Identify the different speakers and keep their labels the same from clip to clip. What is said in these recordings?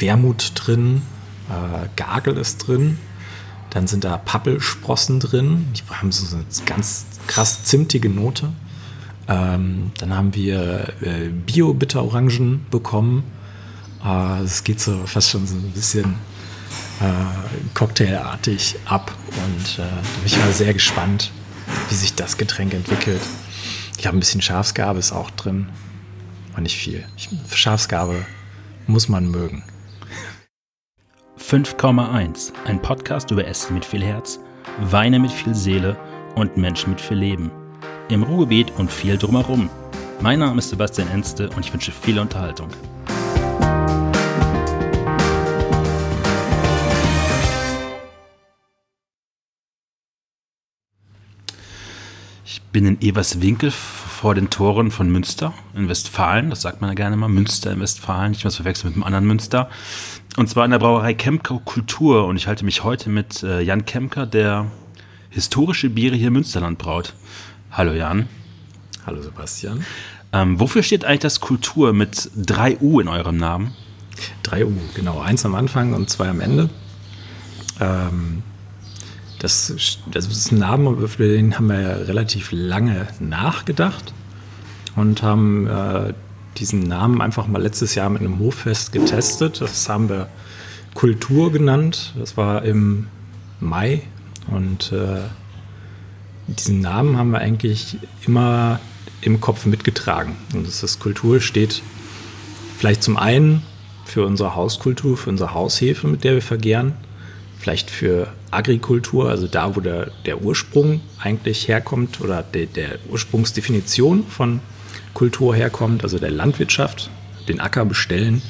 Speaker 1: Wermut drin, äh, Gagel ist drin, dann sind da Pappelsprossen drin, die haben so eine ganz krass zimtige Note. Ähm, dann haben wir äh, Bio-Bitter-Orangen bekommen. Äh, es geht so fast schon so ein bisschen äh, cocktailartig ab und äh, da bin ich mal sehr gespannt, wie sich das Getränk entwickelt. Ich habe ein bisschen Schafsgabe ist auch drin, aber nicht viel. Ich, Schafsgabe muss man mögen.
Speaker 2: 5,1, ein Podcast über Essen mit viel Herz, Weine mit viel Seele und Menschen mit viel Leben. Im Ruhrgebiet und viel drumherum. Mein Name ist Sebastian Enste und ich wünsche viel Unterhaltung. Ich bin in Everswinkel vor den Toren von Münster in Westfalen. Das sagt man ja gerne mal. Münster in Westfalen, nicht was verwechseln mit einem anderen Münster. Und zwar in der Brauerei Kemker Kultur. Und ich halte mich heute mit äh, Jan Kemker, der historische Biere hier im Münsterland braut. Hallo Jan.
Speaker 1: Hallo Sebastian.
Speaker 2: Ähm, wofür steht eigentlich das Kultur mit 3 U in eurem Namen?
Speaker 1: 3 U, genau. Eins am Anfang und zwei am Ende. Ähm, das, das ist ein Name, über den haben wir ja relativ lange nachgedacht und haben äh, diesen Namen einfach mal letztes Jahr mit einem Hoffest getestet. Das haben wir Kultur genannt. Das war im Mai und äh, diesen Namen haben wir eigentlich immer im Kopf mitgetragen. Und das ist Kultur steht vielleicht zum einen für unsere Hauskultur, für unsere Haushefe, mit der wir vergären vielleicht für Agrikultur, also da, wo der, der Ursprung eigentlich herkommt oder de, der Ursprungsdefinition von Kultur herkommt, also der Landwirtschaft, den Acker bestellen.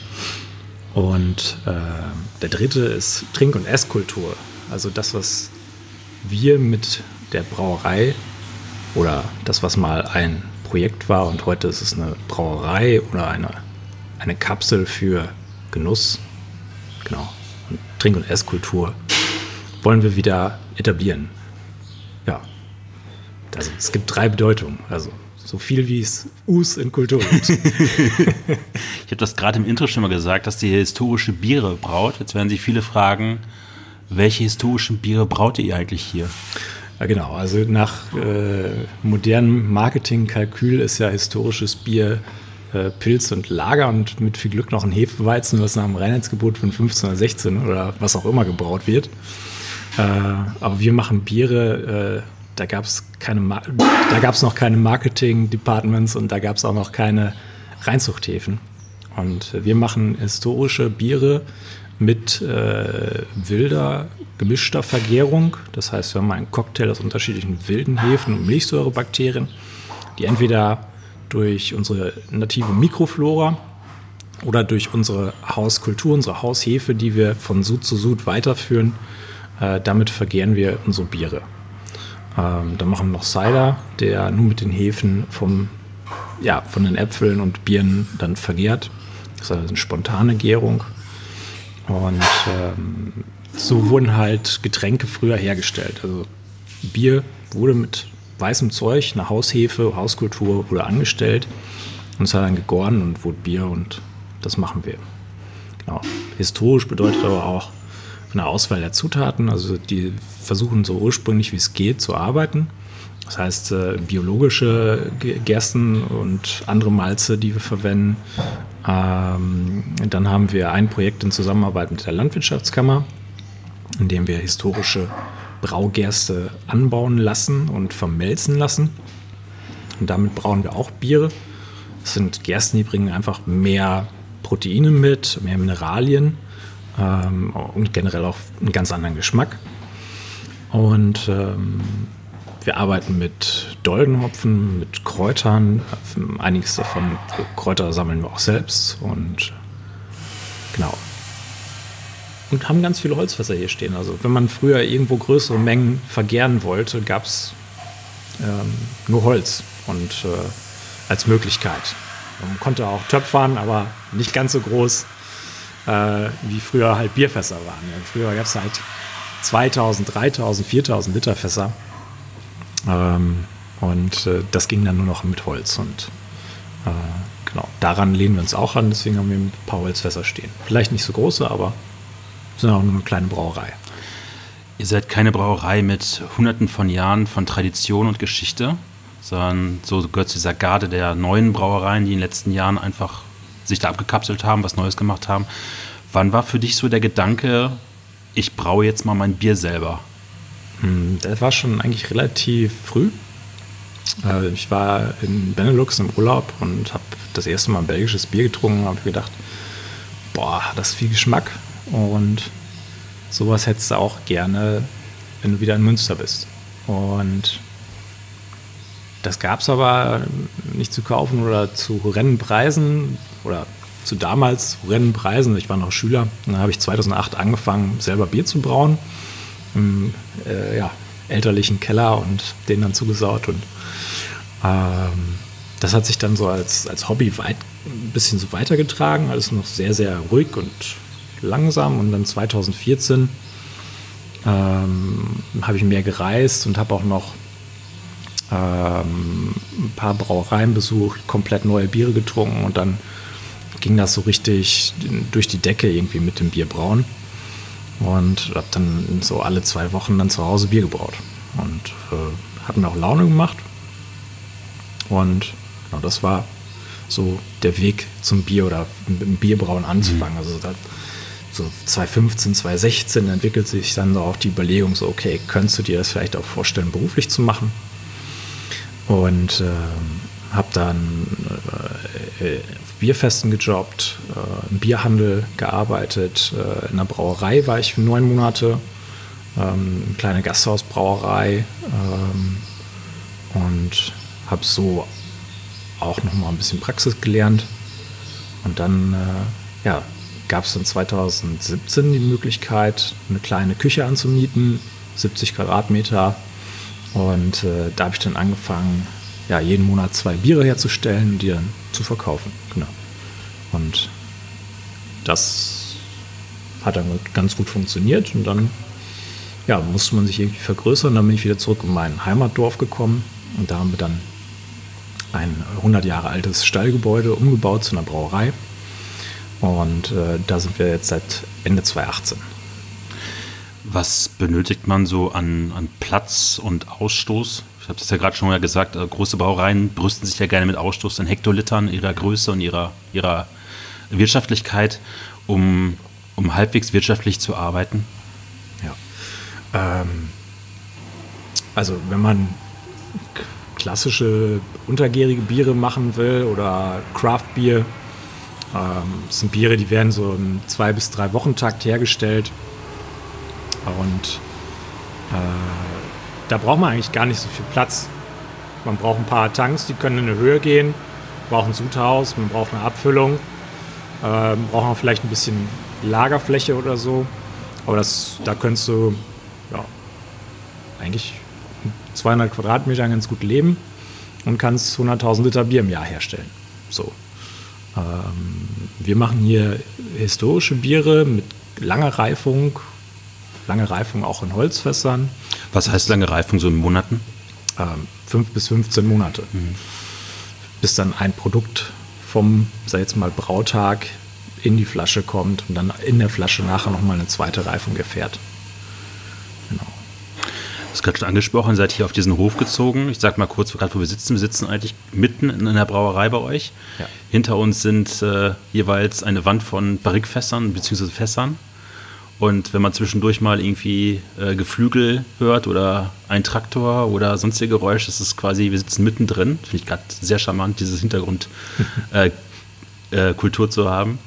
Speaker 1: Und äh, der dritte ist Trink- und Esskultur, also das, was wir mit der Brauerei oder das, was mal ein Projekt war und heute ist es eine Brauerei oder eine, eine Kapsel für Genuss. Genau. Trink- und Esskultur wollen wir wieder etablieren. Ja. Also es gibt drei Bedeutungen. Also so viel wie es Us in Kultur gibt. ich
Speaker 2: habe das gerade im Intro schon mal gesagt, dass ihr historische Biere braut. Jetzt werden sich viele fragen, welche historischen Biere braut ihr eigentlich hier?
Speaker 1: Ja, genau. Also nach äh, modernem Marketingkalkül ist ja historisches Bier äh, Pilz und Lager und mit viel Glück noch ein Hefeweizen, was nach dem Reinheitsgebot von 15 oder 16 oder was auch immer gebraut wird. Äh, aber wir machen Biere, äh, da gab es keine, da gab es noch keine Marketing-Departments und da gab es auch noch keine Reinzuchthäfen. Und wir machen historische Biere mit äh, wilder, gemischter Vergärung. Das heißt, wir haben einen Cocktail aus unterschiedlichen wilden Hefen und Milchsäurebakterien, die entweder durch unsere native Mikroflora oder durch unsere Hauskultur, unsere Haushefe, die wir von Sud zu Sud weiterführen. Äh, damit vergären wir unsere Biere. Ähm, dann machen wir noch Cider, der nur mit den Hefen vom, ja, von den Äpfeln und Bieren dann vergärt. Das ist also eine spontane Gärung. Und ähm, so wurden halt Getränke früher hergestellt. Also Bier wurde mit weißem Zeug, eine Haushefe, Hauskultur wurde angestellt und es hat dann gegoren und wurde Bier und das machen wir. Genau. Historisch bedeutet aber auch eine Auswahl der Zutaten, also die versuchen so ursprünglich wie es geht zu arbeiten. Das heißt, äh, biologische Gersten und andere Malze, die wir verwenden. Ähm, dann haben wir ein Projekt in Zusammenarbeit mit der Landwirtschaftskammer, in dem wir historische Braugerste anbauen lassen und vermelzen lassen. Und damit brauen wir auch Biere. Das sind Gersten, die bringen einfach mehr Proteine mit, mehr Mineralien ähm, und generell auch einen ganz anderen Geschmack. Und ähm, wir arbeiten mit Doldenhopfen, mit Kräutern. Einiges davon, Kräuter sammeln wir auch selbst und genau, und haben ganz viele Holzfässer hier stehen. Also wenn man früher irgendwo größere Mengen vergären wollte, gab es ähm, nur Holz und äh, als Möglichkeit. Man konnte auch töpfern, aber nicht ganz so groß, äh, wie früher halt Bierfässer waren. Ja, früher gab es halt 2000, 3000, 4000 Liter Fässer. Ähm, und äh, das ging dann nur noch mit Holz. Und äh, genau, daran lehnen wir uns auch an, deswegen haben wir ein paar Holzfässer stehen. Vielleicht nicht so große, aber sind auch nur eine kleine Brauerei.
Speaker 2: Ihr seid keine Brauerei mit hunderten von Jahren von Tradition und Geschichte, sondern so gehört zu dieser Garde der neuen Brauereien, die in den letzten Jahren einfach sich da abgekapselt haben, was Neues gemacht haben. Wann war für dich so der Gedanke, ich braue jetzt mal mein Bier selber?
Speaker 1: Hm, das war schon eigentlich relativ früh. Äh, ich war in Benelux im Urlaub und habe das erste Mal ein belgisches Bier getrunken und habe gedacht, boah, das ist viel Geschmack und sowas hättest du auch gerne, wenn du wieder in Münster bist. Und das gab es aber nicht zu kaufen oder zu Rennenpreisen oder zu damals Rennenpreisen. Ich war noch Schüler. Dann habe ich 2008 angefangen, selber Bier zu brauen. Im äh, ja, elterlichen Keller und den dann zugesaut. Und ähm, das hat sich dann so als, als Hobby weit, ein bisschen so weitergetragen. Alles noch sehr, sehr ruhig und langsam. Und dann 2014 ähm, habe ich mehr gereist und habe auch noch ähm, ein paar Brauereien besucht, komplett neue Biere getrunken und dann ging das so richtig durch die Decke irgendwie mit dem Bierbrauen und habe dann so alle zwei Wochen dann zu Hause Bier gebraut und äh, hat mir auch Laune gemacht und genau, das war so der Weg zum Bier oder mit dem Bierbrauen anzufangen. Mhm. Also da, so 2015, 2016 entwickelt sich dann auch die Überlegung so, okay, könntest du dir das vielleicht auch vorstellen, beruflich zu machen? Und äh, habe dann äh, auf Bierfesten gejobbt, äh, im Bierhandel gearbeitet, äh, in einer Brauerei war ich für neun Monate, ähm, eine kleine Gasthausbrauerei ähm, und habe so auch noch mal ein bisschen Praxis gelernt. Und dann äh, ja, gab es dann 2017 die Möglichkeit, eine kleine Küche anzumieten, 70 Quadratmeter und äh, da habe ich dann angefangen, ja, jeden Monat zwei Biere herzustellen und die dann zu verkaufen. Genau. Und das hat dann ganz gut funktioniert und dann ja, musste man sich irgendwie vergrößern. Dann bin ich wieder zurück in mein Heimatdorf gekommen und da haben wir dann ein 100 Jahre altes Stallgebäude umgebaut zu einer Brauerei. Und äh, da sind wir jetzt seit Ende 2018.
Speaker 2: Was benötigt man so an, an Platz und Ausstoß? Ich habe das ja gerade schon mal gesagt, äh, große Brauereien brüsten sich ja gerne mit Ausstoß in Hektolitern ihrer Größe und ihrer, ihrer Wirtschaftlichkeit, um, um halbwegs wirtschaftlich zu arbeiten.
Speaker 1: Ja. Ähm, also wenn man klassische untergärige Biere machen will oder Craft Bier, ähm, das sind Biere, die werden so im zwei bis drei Wochentakt hergestellt und äh, da braucht man eigentlich gar nicht so viel Platz. Man braucht ein paar Tanks, die können in eine Höhe gehen, man braucht ein Sudhaus, man braucht eine Abfüllung, äh, braucht man vielleicht ein bisschen Lagerfläche oder so. Aber das, da könntest du ja, eigentlich 200 Quadratmeter ganz gut leben und kannst 100.000 Liter Bier im Jahr herstellen. So. Ähm, wir machen hier historische Biere mit langer Reifung, lange Reifung auch in Holzfässern.
Speaker 2: Was heißt lange Reifung so in Monaten?
Speaker 1: Ähm, fünf bis 15 Monate. Mhm. Bis dann ein Produkt vom, sag jetzt mal, Brautag in die Flasche kommt und dann in der Flasche nachher nochmal eine zweite Reifung erfährt.
Speaker 2: Genau. Du hast gerade schon angesprochen, seid hier auf diesen Hof gezogen. Ich sag mal kurz, gerade wo wir sitzen. Wir sitzen eigentlich mitten in einer Brauerei bei euch. Ja. Hinter uns sind äh, jeweils eine Wand von Barrikfässern bzw. Fässern. Und wenn man zwischendurch mal irgendwie äh, Geflügel hört oder ein Traktor oder sonstige Geräusche, das ist quasi, wir sitzen mittendrin. Finde ich gerade sehr charmant, diese Hintergrundkultur äh, äh, zu haben.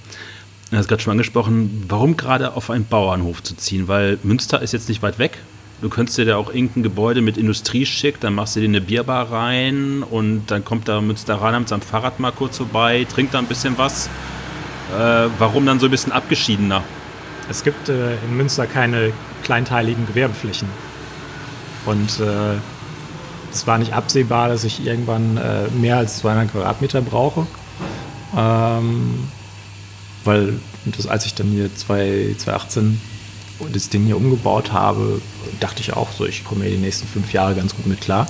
Speaker 2: Du hast gerade schon angesprochen, warum gerade auf einen Bauernhof zu ziehen? Weil Münster ist jetzt nicht weit weg. Du könntest dir da auch irgendein Gebäude mit Industrie schicken, dann machst du dir eine Bierbar rein und dann kommt da Münsteraner mit seinem Fahrrad mal kurz vorbei, trinkt da ein bisschen was. Äh, warum dann so ein bisschen abgeschiedener?
Speaker 1: Es gibt äh, in Münster keine kleinteiligen Gewerbeflächen. Und äh, es war nicht absehbar, dass ich irgendwann äh, mehr als 200 Quadratmeter brauche. Ähm, weil das, als ich dann hier 2018 das Ding hier umgebaut habe, dachte ich auch so, ich komme hier die nächsten fünf Jahre ganz gut mit klar,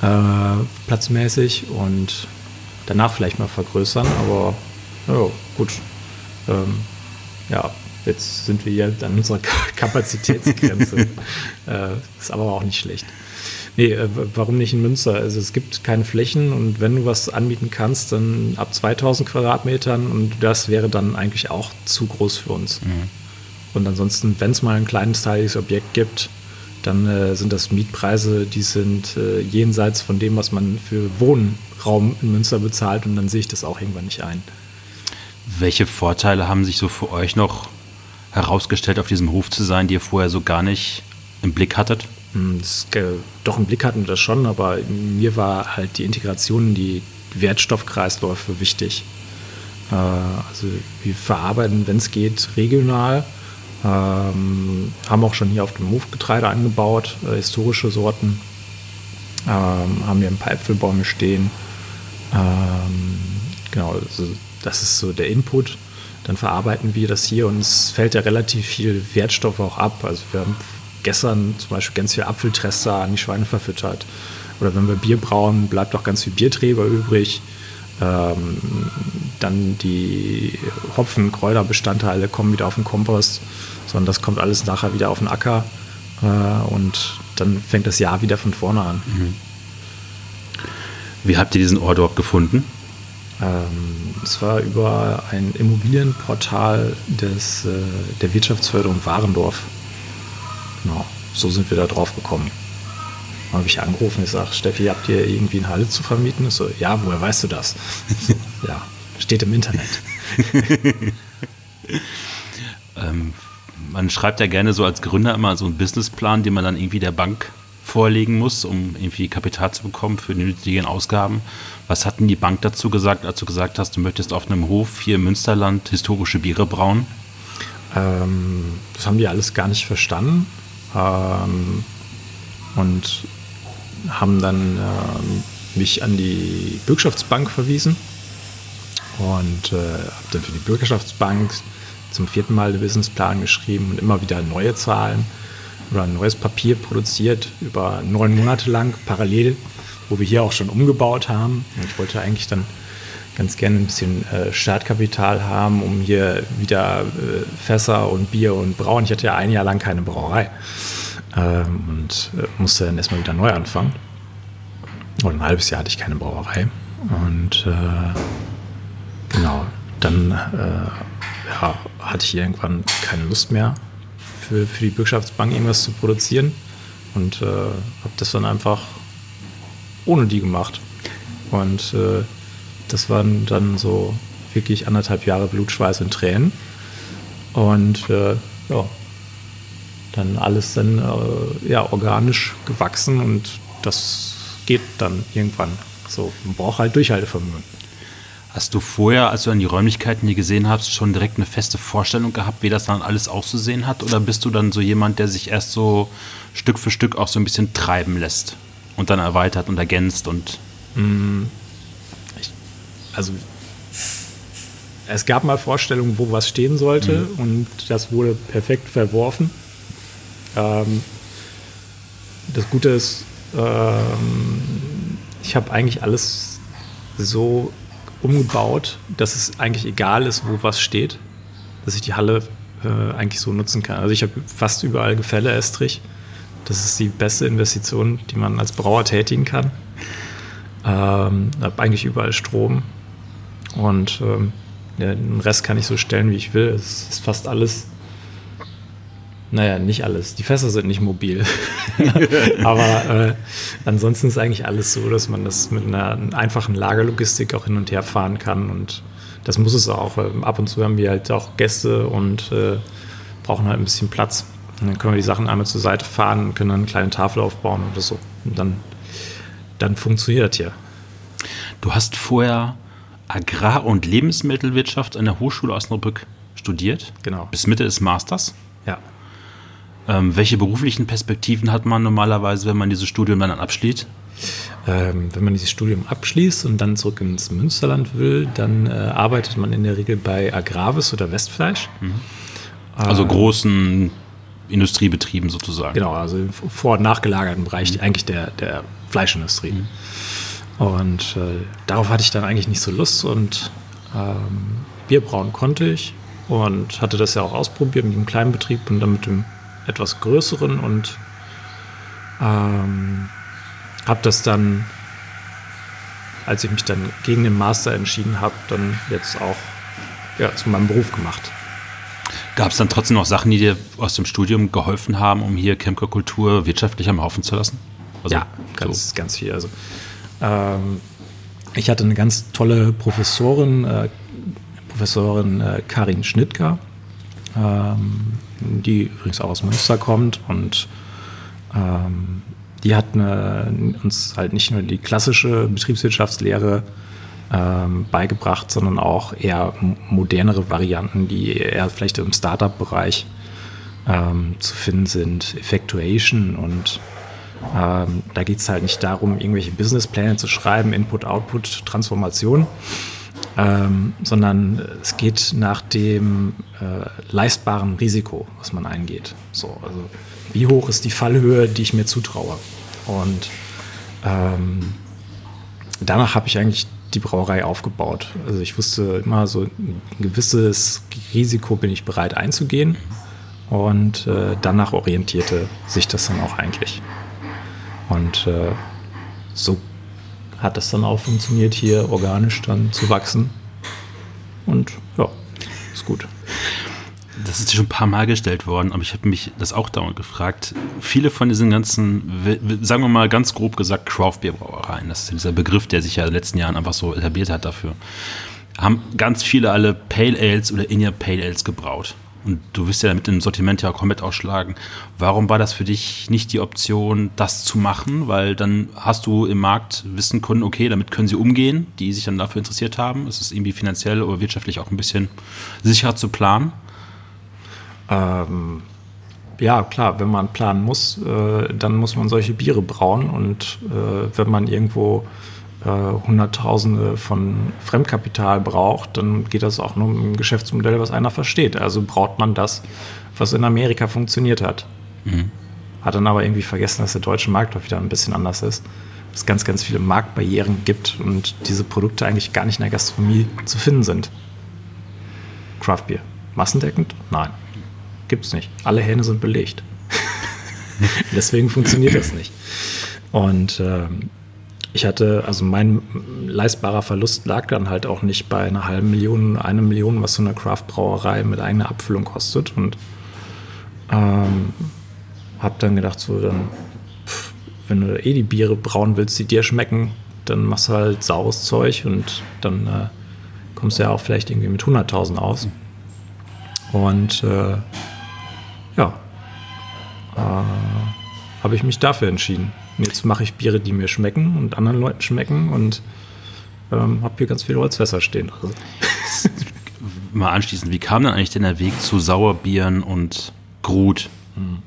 Speaker 1: äh, platzmäßig. Und danach vielleicht mal vergrößern, aber ja, gut. Ähm, ja, jetzt sind wir hier an unserer Kapazitätsgrenze. äh, ist aber auch nicht schlecht. Nee, äh, warum nicht in Münster? Also es gibt keine Flächen und wenn du was anbieten kannst, dann ab 2000 Quadratmetern und das wäre dann eigentlich auch zu groß für uns. Mhm. Und ansonsten, wenn es mal ein kleines teiliges Objekt gibt, dann äh, sind das Mietpreise, die sind äh, jenseits von dem, was man für Wohnraum in Münster bezahlt und dann sehe ich das auch irgendwann nicht ein.
Speaker 2: Welche Vorteile haben sich so für euch noch herausgestellt, auf diesem Hof zu sein, die ihr vorher so gar nicht im Blick hattet?
Speaker 1: Hm, das, äh, doch im Blick hatten wir das schon, aber mir war halt die Integration in die Wertstoffkreisläufe wichtig. Äh, also wir verarbeiten, wenn es geht, regional ähm, haben auch schon hier auf dem Hof Getreide angebaut, äh, historische Sorten. Ähm, haben hier ein paar Äpfelbäume stehen. Ähm, genau, also das ist so der Input. Dann verarbeiten wir das hier und es fällt ja relativ viel Wertstoff auch ab. Also wir haben gestern zum Beispiel ganz viel Apfeltrester an die Schweine verfüttert. Oder wenn wir Bier brauen, bleibt auch ganz viel Bierträger übrig. Ähm, dann die Hopfen, Kräuterbestandteile kommen wieder auf den Kompost sondern das kommt alles nachher wieder auf den Acker äh, und dann fängt das Jahr wieder von vorne an. Mhm.
Speaker 2: Wie habt ihr diesen Ort dort gefunden?
Speaker 1: Ähm, es war über ein Immobilienportal des, äh, der Wirtschaftsförderung Warendorf. Genau, so sind wir da drauf gekommen. Dann habe ich angerufen, ich sage, Steffi, habt ihr irgendwie eine Halle zu vermieten? Ich so, ja, woher weißt du das? ja, steht im Internet.
Speaker 2: ähm, man schreibt ja gerne so als Gründer immer so einen Businessplan, den man dann irgendwie der Bank vorlegen muss, um irgendwie Kapital zu bekommen für die nötigen Ausgaben. Was hat denn die Bank dazu gesagt, als du gesagt hast, du möchtest auf einem Hof hier im Münsterland historische Biere brauen?
Speaker 1: Ähm, das haben die alles gar nicht verstanden ähm, und haben dann ähm, mich an die Bürgschaftsbank verwiesen und äh, habe dann für die Bürgerschaftsbank zum vierten Mal den Businessplan geschrieben und immer wieder neue Zahlen oder ein neues Papier produziert über neun Monate lang parallel, wo wir hier auch schon umgebaut haben. Und ich wollte eigentlich dann ganz gerne ein bisschen äh, Startkapital haben, um hier wieder äh, Fässer und Bier und Brauen. Ich hatte ja ein Jahr lang keine Brauerei ähm, und äh, musste dann erstmal wieder neu anfangen. Und ein halbes Jahr hatte ich keine Brauerei. Und äh, genau, dann äh, ja, hatte ich irgendwann keine Lust mehr für, für die Bürgschaftsbank irgendwas zu produzieren und äh, habe das dann einfach ohne die gemacht. Und äh, das waren dann so wirklich anderthalb Jahre Blutschweiß und Tränen. Und äh, ja, dann alles dann äh, ja, organisch gewachsen und das geht dann irgendwann. So, man braucht halt Durchhaltevermögen.
Speaker 2: Hast du vorher, als du an die Räumlichkeiten hier gesehen hast, schon direkt eine feste Vorstellung gehabt, wie das dann alles auszusehen hat? Oder bist du dann so jemand, der sich erst so Stück für Stück auch so ein bisschen treiben lässt und dann erweitert und ergänzt und. Mm,
Speaker 1: ich, also, es gab mal Vorstellungen, wo was stehen sollte mhm. und das wurde perfekt verworfen. Ähm, das Gute ist, ähm, ich habe eigentlich alles so umgebaut, dass es eigentlich egal ist, wo was steht, dass ich die Halle äh, eigentlich so nutzen kann. Also ich habe fast überall Gefälle Estrich. Das ist die beste Investition, die man als Brauer tätigen kann. Ähm, habe eigentlich überall Strom und ähm, den Rest kann ich so stellen, wie ich will. Es ist fast alles naja, nicht alles. Die Fässer sind nicht mobil. Aber äh, ansonsten ist eigentlich alles so, dass man das mit einer einfachen Lagerlogistik auch hin und her fahren kann. Und das muss es auch. Ähm, ab und zu haben wir halt auch Gäste und äh, brauchen halt ein bisschen Platz. Und dann können wir die Sachen einmal zur Seite fahren und können dann eine kleine Tafel aufbauen oder so. Und dann, dann funktioniert das hier.
Speaker 2: Du hast vorher Agrar- und Lebensmittelwirtschaft an der Hochschule Osnabrück studiert.
Speaker 1: Genau.
Speaker 2: Bis Mitte des Masters.
Speaker 1: Ja.
Speaker 2: Ähm, welche beruflichen Perspektiven hat man normalerweise, wenn man dieses Studium dann abschließt?
Speaker 1: Ähm, wenn man dieses Studium abschließt und dann zurück ins Münsterland will, dann äh, arbeitet man in der Regel bei Agravis oder Westfleisch. Mhm.
Speaker 2: Also äh, großen Industriebetrieben sozusagen.
Speaker 1: Genau, also im vor- und nachgelagerten Bereich mhm. eigentlich der, der Fleischindustrie. Mhm. Und äh, darauf hatte ich dann eigentlich nicht so Lust und ähm, Bier brauen konnte ich und hatte das ja auch ausprobiert mit dem kleinen Betrieb und dann mit dem etwas größeren und ähm, habe das dann, als ich mich dann gegen den Master entschieden habe, dann jetzt auch ja, zu meinem Beruf gemacht.
Speaker 2: Gab es dann trotzdem noch Sachen, die dir aus dem Studium geholfen haben, um hier Chemkerkultur wirtschaftlich am Haufen zu lassen?
Speaker 1: Also, ja, ganz, so. ganz viel. Also, ähm, ich hatte eine ganz tolle Professorin, äh, Professorin äh, Karin Schnittger, ähm, die übrigens auch aus Münster kommt und ähm, die hat eine, uns halt nicht nur die klassische Betriebswirtschaftslehre ähm, beigebracht, sondern auch eher modernere Varianten, die eher vielleicht im Startup-Bereich ähm, zu finden sind, Effectuation und ähm, da geht es halt nicht darum, irgendwelche Businesspläne zu schreiben, Input, Output, Transformation, ähm, sondern es geht nach dem äh, leistbaren Risiko, was man eingeht. So, also wie hoch ist die Fallhöhe, die ich mir zutraue? Und ähm, danach habe ich eigentlich die Brauerei aufgebaut. Also ich wusste immer so ein gewisses Risiko bin ich bereit einzugehen und äh, danach orientierte sich das dann auch eigentlich. Und äh, so hat das dann auch funktioniert, hier organisch dann zu wachsen. Und ja, ist gut.
Speaker 2: Das ist schon ein paar Mal gestellt worden, aber ich habe mich das auch dauernd gefragt. Viele von diesen ganzen, sagen wir mal ganz grob gesagt, Craft-Bier-Brauereien, das ist dieser Begriff, der sich ja in den letzten Jahren einfach so etabliert hat dafür, haben ganz viele alle Pale Ales oder India Pale Ales gebraut. Und du wirst ja mit dem Sortiment ja komplett ausschlagen. Warum war das für dich nicht die Option, das zu machen? Weil dann hast du im Markt wissen können, okay, damit können sie umgehen, die sich dann dafür interessiert haben. Es ist irgendwie finanziell oder wirtschaftlich auch ein bisschen sicherer zu planen.
Speaker 1: Ähm, ja, klar, wenn man planen muss, äh, dann muss man solche Biere brauen. Und äh, wenn man irgendwo äh, Hunderttausende von Fremdkapital braucht, dann geht das auch nur im Geschäftsmodell, was einer versteht. Also braut man das, was in Amerika funktioniert hat. Mhm. Hat dann aber irgendwie vergessen, dass der deutsche Markt doch wieder ein bisschen anders ist. Es ganz, ganz viele Marktbarrieren gibt und diese Produkte eigentlich gar nicht in der Gastronomie zu finden sind. Craft Beer. Massendeckend? Nein. Gibt's nicht. Alle Hähne sind belegt. Deswegen funktioniert das nicht. Und ähm, ich hatte, also mein leistbarer Verlust lag dann halt auch nicht bei einer halben Million, eine Million, was so eine Craft-Brauerei mit eigener Abfüllung kostet. Und ähm, habe dann gedacht, so dann, pff, wenn du eh die Biere brauen willst, die dir schmecken, dann machst du halt saures Zeug und dann äh, kommst du ja auch vielleicht irgendwie mit 100.000 aus. Und äh, ja, äh, habe ich mich dafür entschieden. Jetzt mache ich Biere, die mir schmecken und anderen Leuten schmecken und ähm, habe hier ganz viel Holzfässer stehen. Also.
Speaker 2: Mal anschließend, wie kam dann eigentlich denn der Weg zu Sauerbieren und Grut? Hm.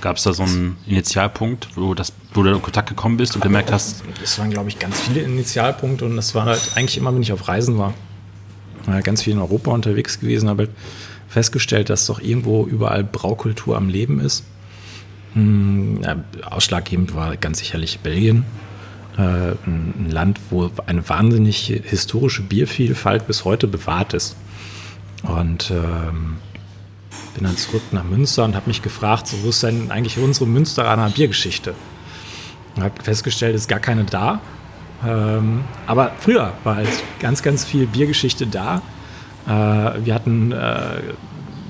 Speaker 2: Gab es da so einen Initialpunkt, wo, das, wo du in Kontakt gekommen bist und gemerkt hast?
Speaker 1: Es waren, glaube ich, ganz viele Initialpunkte und das war halt eigentlich immer, wenn ich auf Reisen war. war ganz viel in Europa unterwegs gewesen, habe festgestellt, dass doch irgendwo überall Braukultur am Leben ist. Hm, ja, ausschlaggebend war ganz sicherlich Belgien. Äh, ein Land, wo eine wahnsinnig historische Biervielfalt bis heute bewahrt ist. Und ähm, bin dann zurück nach Münster und habe mich gefragt, so, wo ist denn eigentlich unsere Münsteraner Biergeschichte? Und habe festgestellt, es ist gar keine da. Ähm, aber früher war halt ganz, ganz viel Biergeschichte da. Äh, wir hatten äh,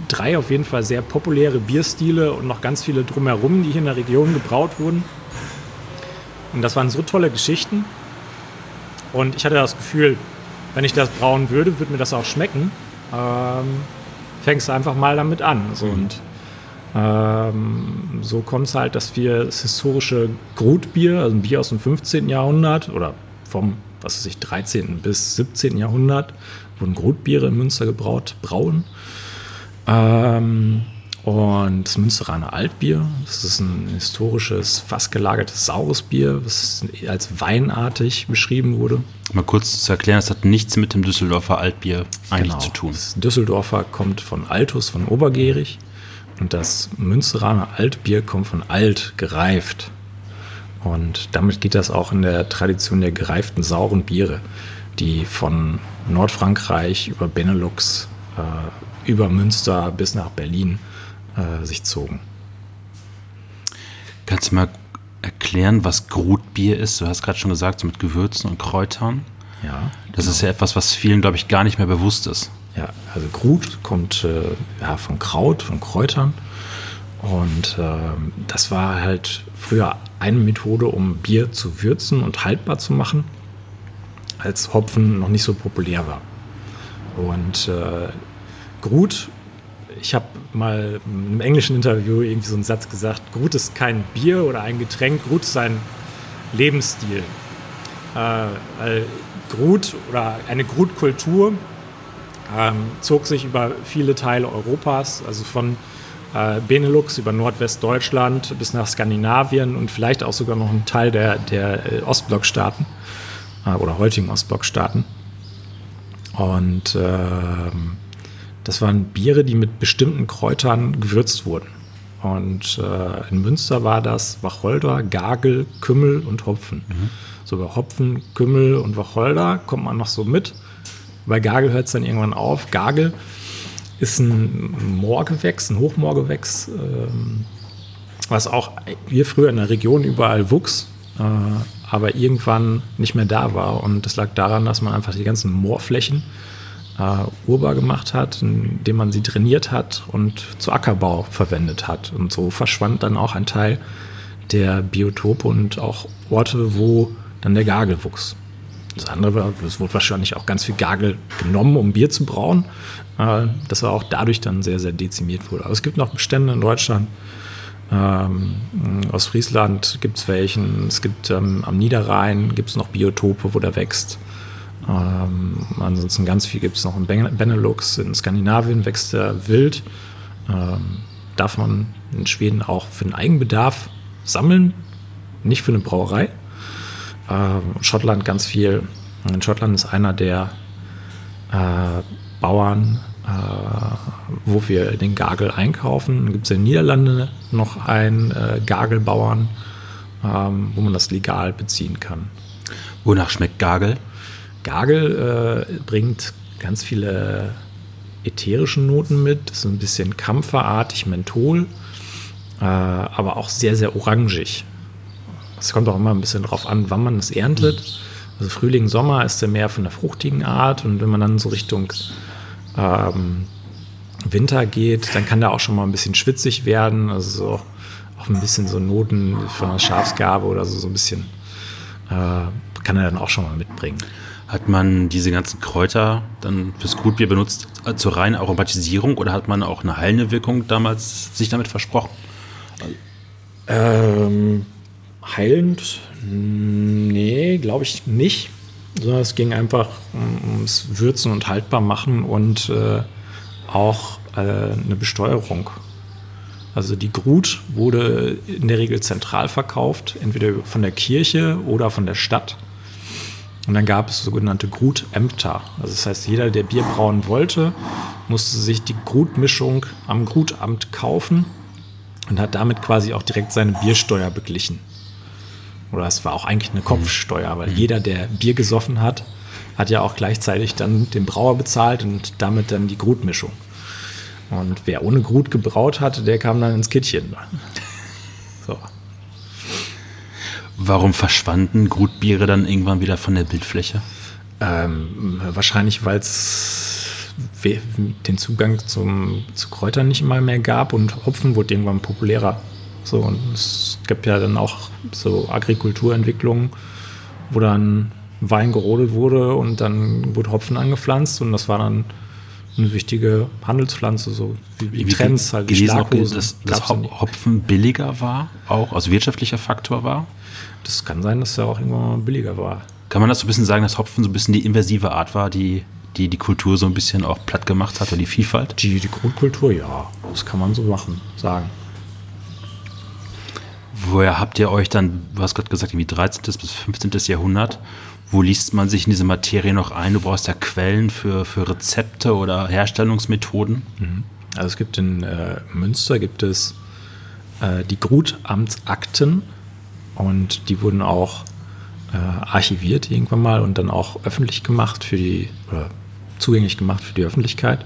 Speaker 1: drei auf jeden Fall sehr populäre Bierstile und noch ganz viele drumherum, die hier in der Region gebraut wurden. Und das waren so tolle Geschichten. Und ich hatte das Gefühl, wenn ich das brauen würde, würde mir das auch schmecken. Ähm, fängst du einfach mal damit an. So. Und ähm, so kommt es halt, dass wir das historische Grutbier, also ein Bier aus dem 15. Jahrhundert oder vom, was weiß ich, 13. bis 17. Jahrhundert, wurden Grutbiere in Münster gebraut, brauen. Ähm, und das Münsteraner Altbier, das ist ein historisches, fast gelagertes saures Bier, was als weinartig beschrieben wurde.
Speaker 2: Mal kurz zu erklären, das hat nichts mit dem Düsseldorfer Altbier eigentlich genau. zu tun.
Speaker 1: Das Düsseldorfer kommt von Altus, von Obergärig und das Münsteraner Altbier kommt von alt, gereift. Und damit geht das auch in der Tradition der gereiften sauren Biere, die von Nordfrankreich über Benelux, äh, über Münster bis nach Berlin äh, sich zogen.
Speaker 2: Kannst du mal erklären, was Grutbier ist? Du hast gerade schon gesagt, so mit Gewürzen und Kräutern.
Speaker 1: Ja.
Speaker 2: Das ist ja etwas, was vielen, glaube ich, gar nicht mehr bewusst ist.
Speaker 1: Ja, also Grut kommt äh, ja, von Kraut, von Kräutern. Und äh, das war halt früher eine Methode, um Bier zu würzen und haltbar zu machen, als Hopfen noch nicht so populär war. Und äh, Grut, ich habe mal im englischen Interview irgendwie so einen Satz gesagt, Grut ist kein Bier oder ein Getränk, Grut ist ein Lebensstil. Äh, weil Grut oder eine Grutkultur ähm, zog sich über viele Teile Europas, also von äh, Benelux über Nordwestdeutschland bis nach Skandinavien und vielleicht auch sogar noch ein Teil der, der äh, Ostblockstaaten äh, oder heutigen Ostblockstaaten. Und ähm, das waren Biere, die mit bestimmten Kräutern gewürzt wurden. Und äh, in Münster war das Wacholder, Gagel, Kümmel und Hopfen. Mhm. So bei Hopfen, Kümmel und Wacholder kommt man noch so mit. Bei Gagel hört es dann irgendwann auf. Gagel ist ein Moorgewächs, ein Hochmoorgewächs, ähm, was auch hier früher in der Region überall wuchs, äh, aber irgendwann nicht mehr da war. Und das lag daran, dass man einfach die ganzen Moorflächen äh, urbar gemacht hat, indem man sie trainiert hat und zu Ackerbau verwendet hat. Und so verschwand dann auch ein Teil der Biotope und auch Orte, wo dann der Gagel wuchs. Das andere war, es wurde wahrscheinlich auch ganz viel Gagel genommen, um Bier zu brauen, äh, dass er auch dadurch dann sehr, sehr dezimiert wurde. Aber es gibt noch Bestände in Deutschland. Ähm, aus Friesland gibt es welchen. Es gibt ähm, am Niederrhein gibt es noch Biotope, wo der wächst. Ähm, ansonsten ganz viel gibt es noch in Benelux, in Skandinavien wächst er wild. Ähm, darf man in Schweden auch für den Eigenbedarf sammeln, nicht für eine Brauerei. Ähm, Schottland ganz viel. In Schottland ist einer der äh, Bauern, äh, wo wir den Gagel einkaufen. Dann gibt es in den Niederlanden noch einen äh, Gagelbauern, ähm, wo man das legal beziehen kann.
Speaker 2: Wonach schmeckt Gagel?
Speaker 1: Gagel äh, bringt ganz viele ätherische Noten mit, so ein bisschen kampferartig, Menthol, äh, aber auch sehr, sehr orangig. Es kommt auch immer ein bisschen drauf an, wann man es erntet. Also Frühling, Sommer ist er mehr von der fruchtigen Art und wenn man dann so Richtung ähm, Winter geht, dann kann der auch schon mal ein bisschen schwitzig werden. Also so, auch ein bisschen so Noten von einer Schafsgabe oder so, so ein bisschen äh, kann er dann auch schon mal mitbringen.
Speaker 2: Hat man diese ganzen Kräuter dann fürs Gutbier benutzt äh, zur reinen Aromatisierung oder hat man auch eine heilende Wirkung damals sich damit versprochen?
Speaker 1: Ähm, heilend? Nee, glaube ich nicht. Sondern es ging einfach ums Würzen und haltbar machen und äh, auch äh, eine Besteuerung. Also die Grut wurde in der Regel zentral verkauft, entweder von der Kirche oder von der Stadt. Und dann gab es sogenannte Grutämter. Also das heißt, jeder, der Bier brauen wollte, musste sich die Grutmischung am Grutamt kaufen und hat damit quasi auch direkt seine Biersteuer beglichen. Oder es war auch eigentlich eine Kopfsteuer, weil mhm. jeder, der Bier gesoffen hat, hat ja auch gleichzeitig dann den Brauer bezahlt und damit dann die Grutmischung. Und wer ohne Grut gebraut hatte, der kam dann ins Kittchen. So.
Speaker 2: Warum verschwanden Grutbiere dann irgendwann wieder von der Bildfläche?
Speaker 1: Ähm, wahrscheinlich, weil es den Zugang zum, zu Kräutern nicht immer mehr gab und Hopfen wurde irgendwann populärer. So, und es gibt ja dann auch so Agrikulturentwicklungen, wo dann Wein gerodet wurde und dann wurde Hopfen angepflanzt und das war dann eine wichtige Handelspflanze, so
Speaker 2: wie, wie Trends halt. Gelesen, dass, dass Hopfen billiger war, auch aus wirtschaftlicher Faktor war?
Speaker 1: Das kann sein, dass er auch irgendwann mal billiger war.
Speaker 2: Kann man das so ein bisschen sagen, dass Hopfen so ein bisschen die invasive Art war, die die, die Kultur so ein bisschen auch platt gemacht hat oder die Vielfalt?
Speaker 1: Die, die Grundkultur, ja. Das kann man so machen, sagen.
Speaker 2: Woher habt ihr euch dann, du hast gerade gesagt, irgendwie 13. bis 15. Jahrhundert, wo liest man sich in diese Materie noch ein? Du brauchst ja Quellen für, für Rezepte oder Herstellungsmethoden.
Speaker 1: Mhm. Also es gibt in äh, Münster gibt es äh, die Grutamtsakten und die wurden auch äh, archiviert irgendwann mal und dann auch öffentlich gemacht für die, oder zugänglich gemacht für die Öffentlichkeit.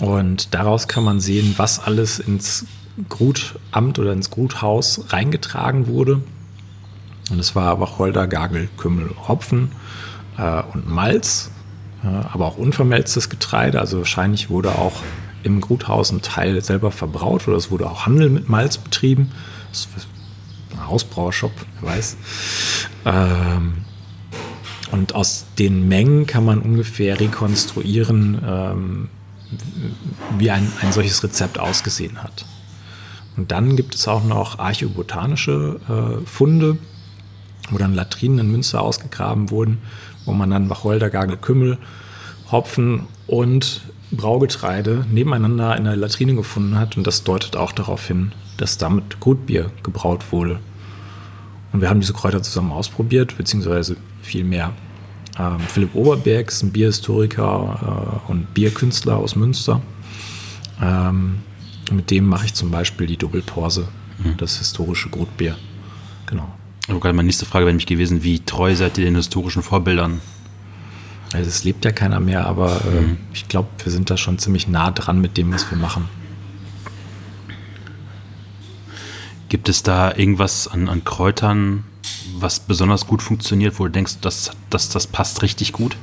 Speaker 1: Und daraus kann man sehen, was alles ins Grutamt oder ins Gruthaus reingetragen wurde. Und es war Wacholder, Gagel, Kümmel, Hopfen äh, und Malz, äh, aber auch unvermelztes Getreide. Also wahrscheinlich wurde auch im Gruthaus ein Teil selber verbraut oder es wurde auch Handel mit Malz betrieben. Das ein Hausbrauershop, wer weiß. Ähm, und aus den Mengen kann man ungefähr rekonstruieren, ähm, wie ein, ein solches Rezept ausgesehen hat. Und dann gibt es auch noch archäobotanische äh, Funde, wo dann Latrinen in Münster ausgegraben wurden, wo man dann Wacholder, Gagel, Kümmel, Hopfen und Braugetreide nebeneinander in der Latrine gefunden hat. Und das deutet auch darauf hin, dass damit Gutbier gebraut wurde. Und wir haben diese Kräuter zusammen ausprobiert, beziehungsweise viel mehr. Ähm, Philipp Oberberg ist ein Bierhistoriker äh, und Bierkünstler aus Münster. Ähm, mit dem mache ich zum Beispiel die Doppelporse, mhm. das historische Grutbier. Genau.
Speaker 2: Also gerade meine nächste Frage wäre nämlich gewesen, wie treu seid ihr den historischen Vorbildern?
Speaker 1: Also es lebt ja keiner mehr, aber äh, mhm. ich glaube, wir sind da schon ziemlich nah dran mit dem, was wir machen.
Speaker 2: Gibt es da irgendwas an, an Kräutern, was besonders gut funktioniert, wo du denkst, dass, dass das passt richtig gut?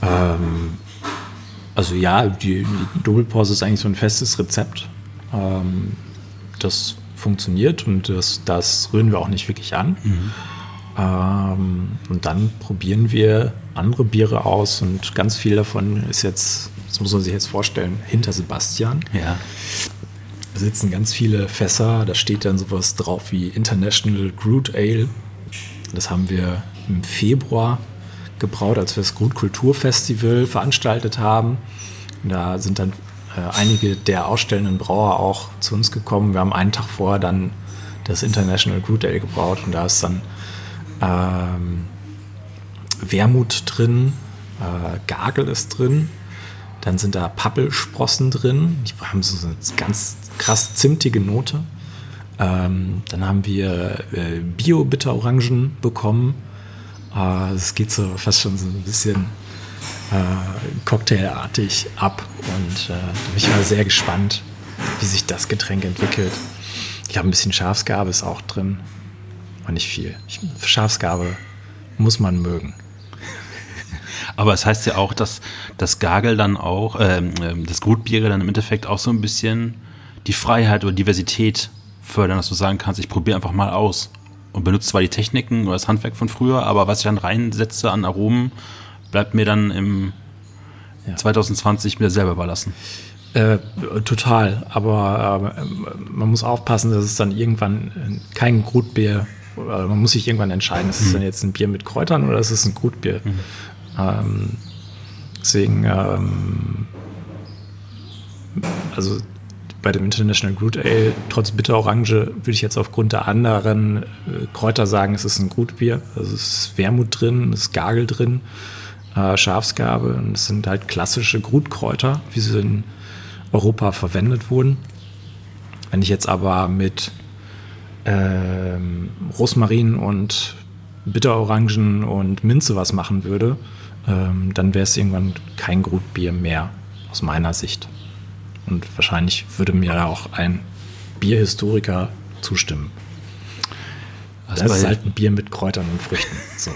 Speaker 1: Ähm, also ja, die, die Doppelpause ist eigentlich so ein festes Rezept. Ähm, das funktioniert und das, das rühren wir auch nicht wirklich an. Mhm. Ähm, und dann probieren wir andere Biere aus und ganz viel davon ist jetzt, das muss man sich jetzt vorstellen, hinter Sebastian.
Speaker 2: Ja.
Speaker 1: Da sitzen ganz viele Fässer, da steht dann sowas drauf wie International Groot Ale. Das haben wir im Februar gebraut, als wir das Groot Kulturfestival veranstaltet haben. Da sind dann äh, einige der ausstellenden Brauer auch zu uns gekommen. Wir haben einen Tag vorher dann das International Groot Ale gebraut und da ist dann ähm, Wermut drin, äh, Gagel ist drin, dann sind da Pappelsprossen drin, die haben so eine ganz krass zimtige Note. Ähm, dann haben wir äh, Bio-Bitterorangen bekommen. Es äh, geht so fast schon so ein bisschen äh, cocktailartig ab und äh, da bin ich mal sehr gespannt, wie sich das Getränk entwickelt. Ich habe ein bisschen Schafsgabe ist auch drin, aber nicht viel. Ich, Schafsgabe muss man mögen.
Speaker 2: Aber es heißt ja auch, dass das Gagel dann auch, ähm, ähm, das Gutbiere dann im Endeffekt auch so ein bisschen die Freiheit oder Diversität fördern, dass du sagen kannst, ich probiere einfach mal aus und benutze zwar die Techniken oder das Handwerk von früher, aber was ich dann reinsetze an Aromen, bleibt mir dann im ja. 2020 mir selber überlassen.
Speaker 1: Äh, total, aber äh, man muss aufpassen, dass es dann irgendwann kein Grutbier, oder man muss sich irgendwann entscheiden, ist es mhm. dann jetzt ein Bier mit Kräutern oder ist es ein Grutbier? Mhm. Ähm, deswegen, ähm, also bei dem International Groot Ale, trotz Bitterorange, würde ich jetzt aufgrund der anderen äh, Kräuter sagen, es ist ein Grutbier. Also es ist Wermut drin, es ist Gagel drin äh, Schafsgabe. Und es sind halt klassische Grutkräuter, wie sie in Europa verwendet wurden. Wenn ich jetzt aber mit ähm, Rosmarin und Bitterorangen und Minze was machen würde, ähm, dann wäre es irgendwann kein Grutbier mehr, aus meiner Sicht. Und wahrscheinlich würde mir auch ein Bierhistoriker zustimmen. Also das ist halt ein Bier mit Kräutern und Früchten. So.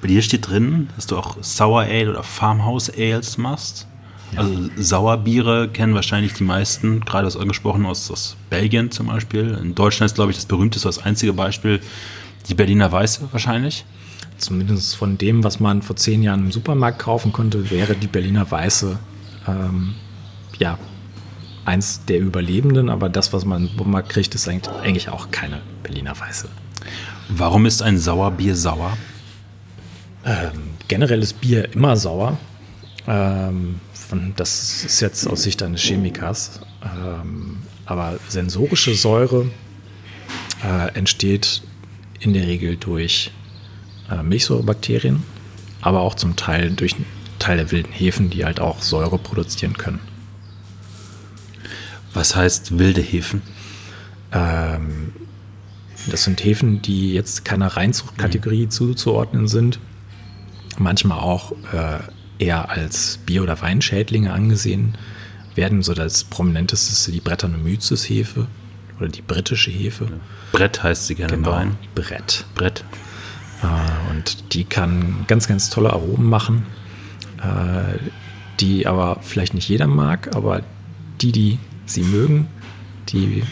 Speaker 2: Bei dir steht drin, dass du auch Sour Ale oder Farmhouse Ales machst. Ja. Also Sauerbiere kennen wahrscheinlich die meisten, gerade das angesprochen aus, aus Belgien zum Beispiel. In Deutschland ist, glaube ich, das berühmteste, das einzige Beispiel die Berliner Weiße wahrscheinlich.
Speaker 1: Zumindest von dem, was man vor zehn Jahren im Supermarkt kaufen konnte, wäre die Berliner Weiße ähm, ja eins der Überlebenden, aber das, was man im Supermarkt kriegt, ist eigentlich auch keine Berliner Weiße.
Speaker 2: Warum ist ein Sauerbier sauer?
Speaker 1: Ähm, generell ist Bier immer sauer. Ähm, von, das ist jetzt aus Sicht eines Chemikers. Ähm, aber sensorische Säure äh, entsteht in der Regel durch äh, Milchsäurebakterien, aber auch zum Teil durch einen Teil der wilden Hefen, die halt auch Säure produzieren können.
Speaker 2: Was heißt wilde Hefen?
Speaker 1: Ähm, das sind Hefen, die jetzt keiner Reinzuchtkategorie mhm. zuzuordnen sind. Manchmal auch äh, eher als Bier- oder Weinschädlinge angesehen werden. So das prominenteste ist die Brettanomyces-Hefe oder die britische Hefe.
Speaker 2: Brett heißt sie gerne
Speaker 1: genau,
Speaker 2: Wein.
Speaker 1: Brett.
Speaker 2: Brett.
Speaker 1: Äh, und die kann ganz, ganz tolle Aromen machen, äh, die aber vielleicht nicht jeder mag, aber die, die sie mögen, die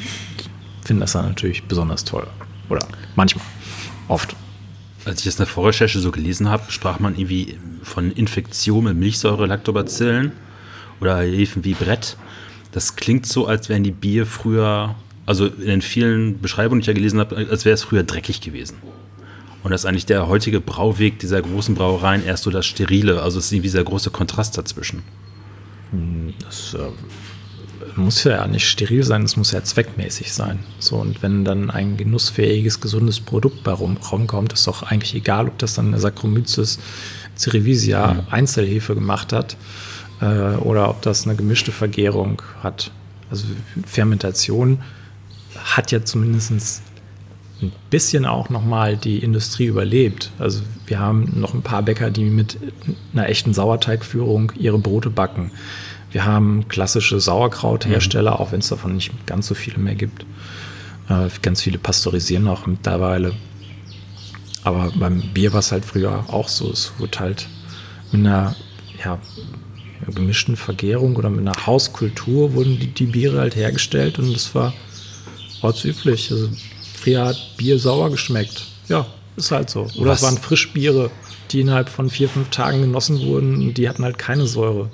Speaker 1: finden das dann natürlich besonders toll. Oder manchmal. Oft.
Speaker 2: Als ich das in der Vorrecherche so gelesen habe, sprach man irgendwie von Infektion mit Milchsäure, Lactobacillen oder Hefen wie Brett. Das klingt so, als wären die Bier früher, also in den vielen Beschreibungen, die ich ja gelesen habe, als wäre es früher dreckig gewesen. Und das ist eigentlich der heutige Brauweg dieser großen Brauereien erst so das Sterile. Also es ist irgendwie dieser große Kontrast dazwischen.
Speaker 1: Das äh, muss ja nicht steril sein, es muss ja zweckmäßig sein. So, und wenn dann ein genussfähiges, gesundes Produkt bei Raum, kommt, ist doch eigentlich egal, ob das dann eine Saccharomyces cerevisia mhm. Einzelhefe gemacht hat äh, oder ob das eine gemischte Vergärung hat. Also Fermentation hat ja zumindest ein bisschen auch nochmal die Industrie überlebt. Also wir haben noch ein paar Bäcker, die mit einer echten Sauerteigführung ihre Brote backen. Wir haben klassische Sauerkrauthersteller, mhm. auch wenn es davon nicht ganz so viele mehr gibt. Äh, ganz viele pasteurisieren auch mittlerweile. Aber beim Bier war es halt früher auch so. Es wurde halt mit einer ja, gemischten Vergärung oder mit einer Hauskultur wurden die, die Biere halt hergestellt und das war ortsüblich. Also früher hat Bier sauer geschmeckt. Ja, ist halt so. Oder Was? es waren Frischbiere, die innerhalb von vier, fünf Tagen genossen wurden und die hatten halt keine Säure.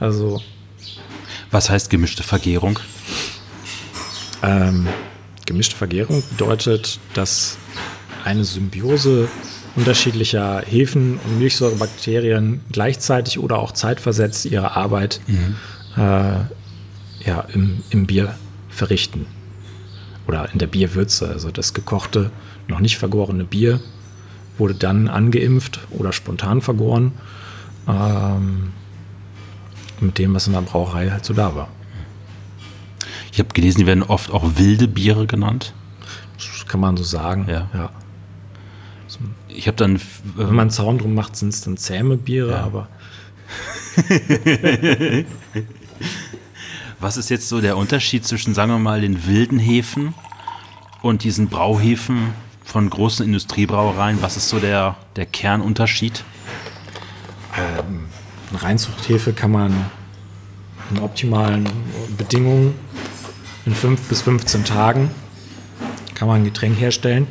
Speaker 1: Also.
Speaker 2: Was heißt gemischte Vergärung?
Speaker 1: Ähm, gemischte Vergärung bedeutet, dass eine Symbiose unterschiedlicher Hefen und Milchsäurebakterien gleichzeitig oder auch zeitversetzt ihre Arbeit mhm. äh, ja, im, im Bier verrichten. Oder in der Bierwürze. Also das gekochte, noch nicht vergorene Bier wurde dann angeimpft oder spontan vergoren. Ähm, mit dem, was in der Brauerei halt so da war.
Speaker 2: Ich habe gelesen, die werden oft auch wilde Biere genannt.
Speaker 1: Das kann man so sagen.
Speaker 2: Ja. ja. Ich habe dann.
Speaker 1: Wenn man einen Zaun drum macht, sind es dann zähme Biere, ja. aber.
Speaker 2: Was ist jetzt so der Unterschied zwischen, sagen wir mal, den wilden Hefen und diesen Brauhefen von großen Industriebrauereien? Was ist so der, der Kernunterschied?
Speaker 1: Ähm, eine Reinzuchthefe kann man in optimalen Bedingungen in 5 bis 15 Tagen kann man ein Getränk herstellen.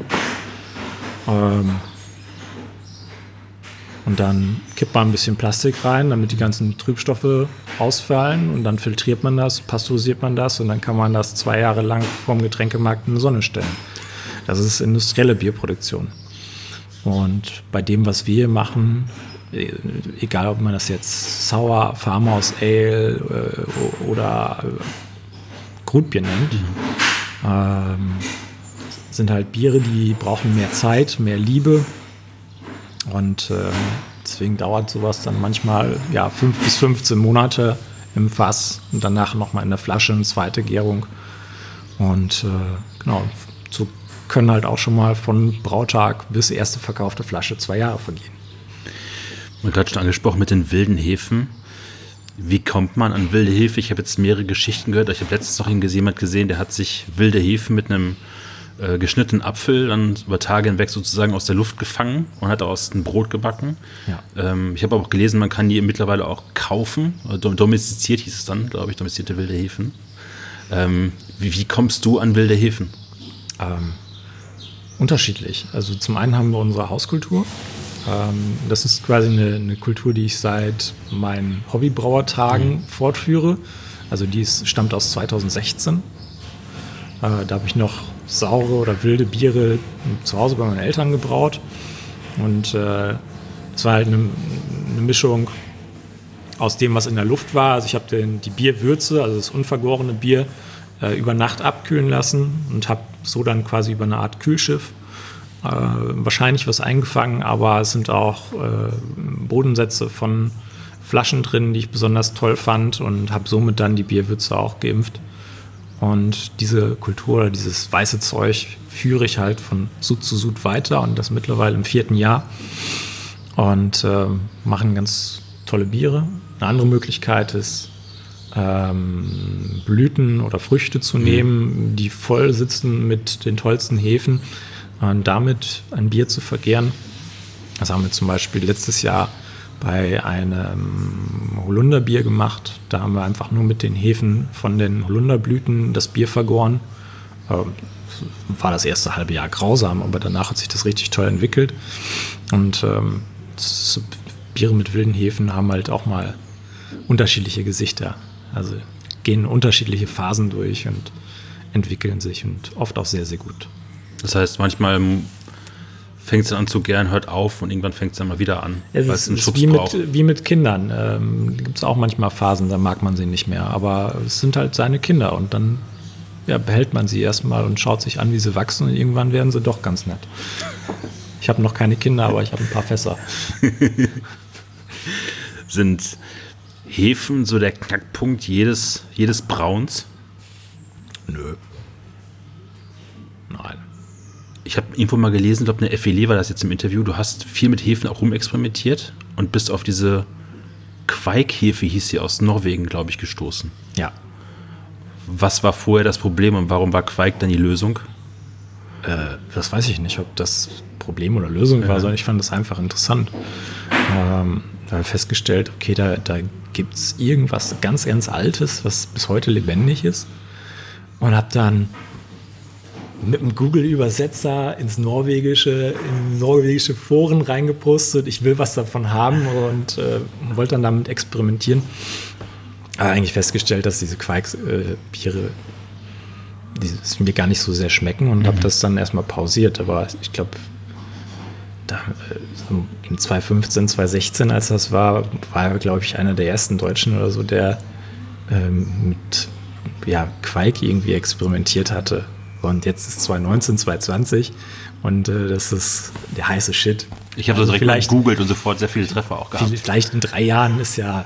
Speaker 1: Ähm, und dann kippt man ein bisschen Plastik rein, damit die ganzen Trübstoffe ausfallen. Und dann filtriert man das, pasteurisiert man das und dann kann man das zwei Jahre lang vom Getränkemarkt in die Sonne stellen. Das ist industrielle Bierproduktion. Und bei dem, was wir machen, egal ob man das jetzt Sour, Farmhouse Ale äh, oder äh, Grutbier nennt, mhm. ähm, sind halt Biere, die brauchen mehr Zeit, mehr Liebe. Und ähm, deswegen dauert sowas dann manchmal ja, fünf bis 15 Monate im Fass und danach nochmal in der Flasche eine zweite Gärung. Und äh, genau, so können halt auch schon mal von Brautag bis erste verkaufte Flasche zwei Jahre vergehen.
Speaker 2: Man hat gerade schon angesprochen mit den wilden Hefen. Wie kommt man an wilde Hefe? Ich habe jetzt mehrere Geschichten gehört. Ich habe letztens noch jemand gesehen, der hat sich wilde Hefe mit einem äh, geschnittenen Apfel dann über Tage hinweg sozusagen aus der Luft gefangen und hat daraus ein Brot gebacken. Ja. Ähm, ich habe auch gelesen, man kann die mittlerweile auch kaufen. Domestiziert hieß es dann, glaube ich, domestizierte wilde Hefen. Ähm, wie, wie, kommst du an wilde Hefen?
Speaker 1: Ähm, unterschiedlich. Also zum einen haben wir unsere Hauskultur. Ähm, das ist quasi eine, eine, Kultur, die ich seit meinen Hobbybrauertagen mhm. fortführe. Also die ist, stammt aus 2016. Äh, da habe ich noch saure oder wilde Biere zu Hause bei meinen Eltern gebraut. Und äh, es war halt eine, eine, Mischung aus dem, was in der Luft war. Also ich habe die Bierwürze, also das unvergorene Bier, äh, über Nacht abkühlen lassen und habe so dann quasi über eine Art Kühlschiff äh, wahrscheinlich was eingefangen, aber es sind auch äh, Bodensätze von Flaschen drin, die ich besonders toll fand und habe somit dann die Bierwürze auch geimpft. Und diese Kultur oder dieses weiße Zeug führe ich halt von Sud zu Sud weiter und das mittlerweile im vierten Jahr. Und äh, machen ganz tolle Biere. Eine andere Möglichkeit ist, ähm, Blüten oder Früchte zu mhm. nehmen, die voll sitzen mit den tollsten Hefen damit ein Bier zu vergären. Das haben wir zum Beispiel letztes Jahr bei einem Holunderbier gemacht. Da haben wir einfach nur mit den Hefen von den Holunderblüten das Bier vergoren. Ähm, war das erste halbe Jahr grausam, aber danach hat sich das richtig toll entwickelt. Und ähm, Biere mit wilden Hefen haben halt auch mal unterschiedliche Gesichter. Also gehen unterschiedliche Phasen durch und entwickeln sich und oft auch sehr, sehr gut.
Speaker 2: Das heißt, manchmal fängt es dann an zu gern, hört auf und irgendwann fängt es dann mal wieder an.
Speaker 1: Es ist, einen Schubs wie, mit, wie mit Kindern. Ähm, Gibt es auch manchmal Phasen, da mag man sie nicht mehr. Aber es sind halt seine Kinder und dann ja, behält man sie erstmal und schaut sich an, wie sie wachsen und irgendwann werden sie doch ganz nett. Ich habe noch keine Kinder, aber ich habe ein paar Fässer.
Speaker 2: sind Hefen so der Knackpunkt jedes, jedes Brauns?
Speaker 1: Nö.
Speaker 2: Ich habe irgendwo mal gelesen, ich glaube, eine FEL war das jetzt im Interview. Du hast viel mit Hefen auch rumexperimentiert und bist auf diese Quaikhefe, hieß sie aus Norwegen, glaube ich, gestoßen.
Speaker 1: Ja.
Speaker 2: Was war vorher das Problem und warum war Quaik dann die Lösung?
Speaker 1: Äh, das weiß ich nicht, ob das Problem oder Lösung ja. war, sondern ich fand das einfach interessant. Ähm, da habe festgestellt, okay, da, da gibt es irgendwas ganz, ganz Altes, was bis heute lebendig ist. Und habe dann mit einem Google-Übersetzer ins Norwegische, in norwegische Foren reingepostet. Ich will was davon haben und äh, wollte dann damit experimentieren. Aber eigentlich festgestellt, dass diese Quakes-Biere äh, mir gar nicht so sehr schmecken und mhm. habe das dann erstmal pausiert. Aber ich glaube, da, äh, in 2015, 2016, als das war, war er, glaube ich, einer der ersten Deutschen oder so, der ähm, mit ja, Quake irgendwie experimentiert hatte. Und jetzt ist 2019, 2020 und äh, das ist der heiße Shit.
Speaker 2: Ich habe also das direkt gegoogelt und sofort sehr viele Treffer auch gehabt.
Speaker 1: Vielleicht in drei Jahren ist ja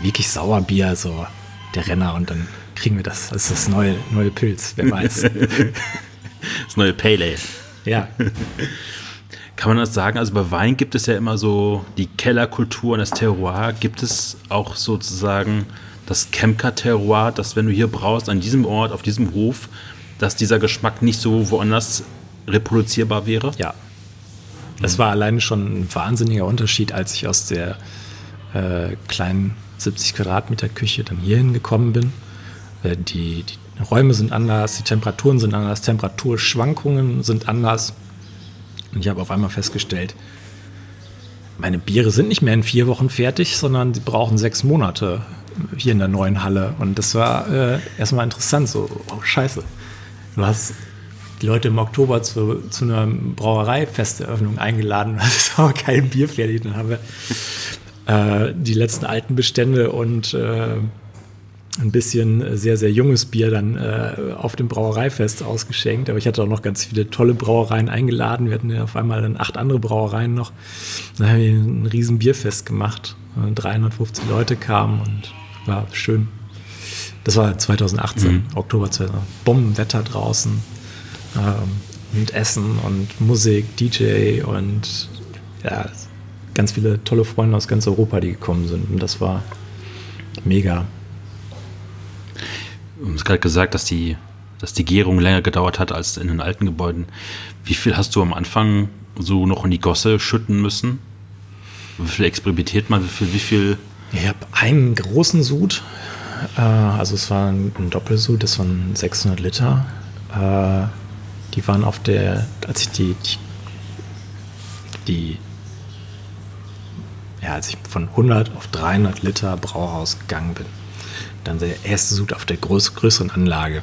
Speaker 1: wirklich Sauerbier so der Renner und dann kriegen wir das. Das ist das neue, neue Pilz, wer weiß.
Speaker 2: das neue Pale Ale.
Speaker 1: Ja.
Speaker 2: Kann man das sagen? Also bei Wein gibt es ja immer so die Kellerkultur und das Terroir. Gibt es auch sozusagen das Kemker-Terroir, dass wenn du hier brauchst, an diesem Ort, auf diesem Hof, dass dieser Geschmack nicht so woanders reproduzierbar wäre?
Speaker 1: Ja. Das war alleine schon ein wahnsinniger Unterschied, als ich aus der äh, kleinen 70 Quadratmeter Küche dann hierhin gekommen bin. Äh, die, die Räume sind anders, die Temperaturen sind anders, Temperaturschwankungen sind anders. Und ich habe auf einmal festgestellt, meine Biere sind nicht mehr in vier Wochen fertig, sondern sie brauchen sechs Monate hier in der neuen Halle. Und das war äh, erstmal interessant, so, oh scheiße. Du hast die Leute im Oktober zu, zu einer Brauereifesteröffnung eingeladen, das ist aber kein Bier fertig. Dann haben wir äh, die letzten alten Bestände und äh, ein bisschen sehr, sehr junges Bier dann äh, auf dem Brauereifest ausgeschenkt. Aber ich hatte auch noch ganz viele tolle Brauereien eingeladen. Wir hatten ja auf einmal dann acht andere Brauereien noch. Dann haben wir ein riesen Bierfest gemacht. 350 Leute kamen und war schön. Das war 2018, mhm. Oktober 2018. Bombenwetter draußen. Ähm, und Essen und Musik, DJ und ja, ganz viele tolle Freunde aus ganz Europa, die gekommen sind. Und das war mega.
Speaker 2: Du hast gerade gesagt, dass die, dass die Gärung länger gedauert hat als in den alten Gebäuden. Wie viel hast du am Anfang so noch in die Gosse schütten müssen? Wie viel experimentiert man? Wie viel? Wie viel?
Speaker 1: Ich habe einen großen Sud. Äh, also es war ein, Doppelsud, das waren 600 Liter. Äh, die waren auf der, als ich die, die, die ja, als ich von 100 auf 300 Liter Brauhaus gegangen bin, dann der erste Sud auf der größ größeren Anlage.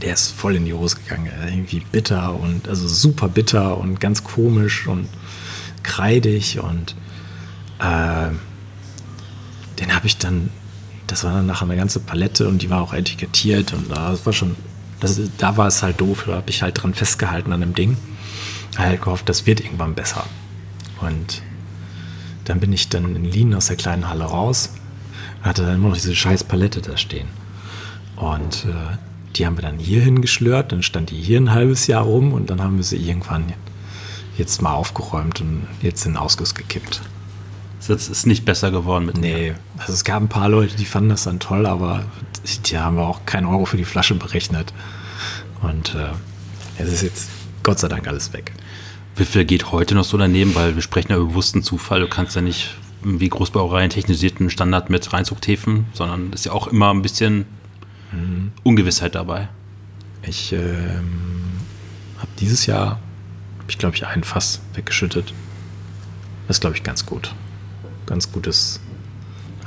Speaker 1: Der ist voll in die Hose gegangen. Irgendwie bitter und also super bitter und ganz komisch und kreidig und äh, den habe ich dann, das war dann nachher eine ganze Palette und die war auch etikettiert und das war schon, das, da war es halt doof, da habe ich halt dran festgehalten an dem Ding. Halt gehofft, das wird irgendwann besser. Und dann bin ich dann in Lien aus der kleinen Halle raus hatte dann immer noch diese scheiß Palette da stehen. Und äh, Die haben wir dann hier hingeschlört, dann stand die hier ein halbes Jahr rum und dann haben wir sie irgendwann jetzt mal aufgeräumt und jetzt in den Ausguss gekippt.
Speaker 2: Das ist nicht besser geworden mit
Speaker 1: Nee, also es gab ein paar Leute, die fanden das dann toll, aber die haben wir auch keinen Euro für die Flasche berechnet. Und äh, es ist jetzt Gott sei Dank alles weg.
Speaker 2: Wie viel geht heute noch so daneben? Weil wir sprechen ja über bewussten Zufall. Du kannst ja nicht wie Großbauereien technisierten Standard mit Reinzuchthäfen, sondern ist ja auch immer ein bisschen mhm. Ungewissheit dabei.
Speaker 1: Ich ähm, habe dieses Jahr, ich glaube ich, ein Fass weggeschüttet. Das ist, glaube ich, ganz gut. Ganz gutes.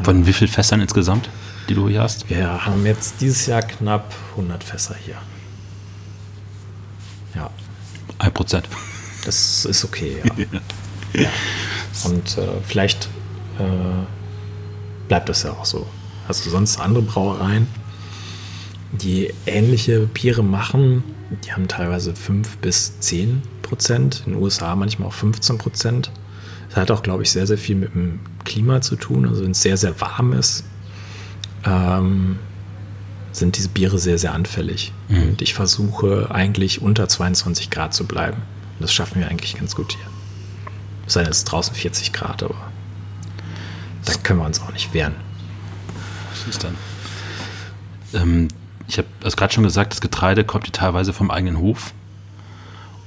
Speaker 2: Von äh, wie viel Fässern insgesamt, die du hier hast?
Speaker 1: Wir haben jetzt dieses Jahr knapp 100 Fässer hier. Ja.
Speaker 2: Ein Prozent.
Speaker 1: Das ist okay, ja. ja. Und äh, vielleicht äh, bleibt das ja auch so. Also sonst andere Brauereien, die ähnliche Biere machen, die haben teilweise 5 bis 10 Prozent, in den USA manchmal auch 15 Prozent. Das hat auch, glaube ich, sehr, sehr viel mit dem Klima zu tun. Also wenn es sehr, sehr warm ist, ähm, sind diese Biere sehr, sehr anfällig. Mhm. Und ich versuche eigentlich unter 22 Grad zu bleiben. Und das schaffen wir eigentlich ganz gut hier. Es sei denn, es ist draußen 40 Grad, aber da können wir uns auch nicht wehren.
Speaker 2: Was ist dann? Ähm, ich habe es gerade schon gesagt, das Getreide kommt hier teilweise vom eigenen Hof.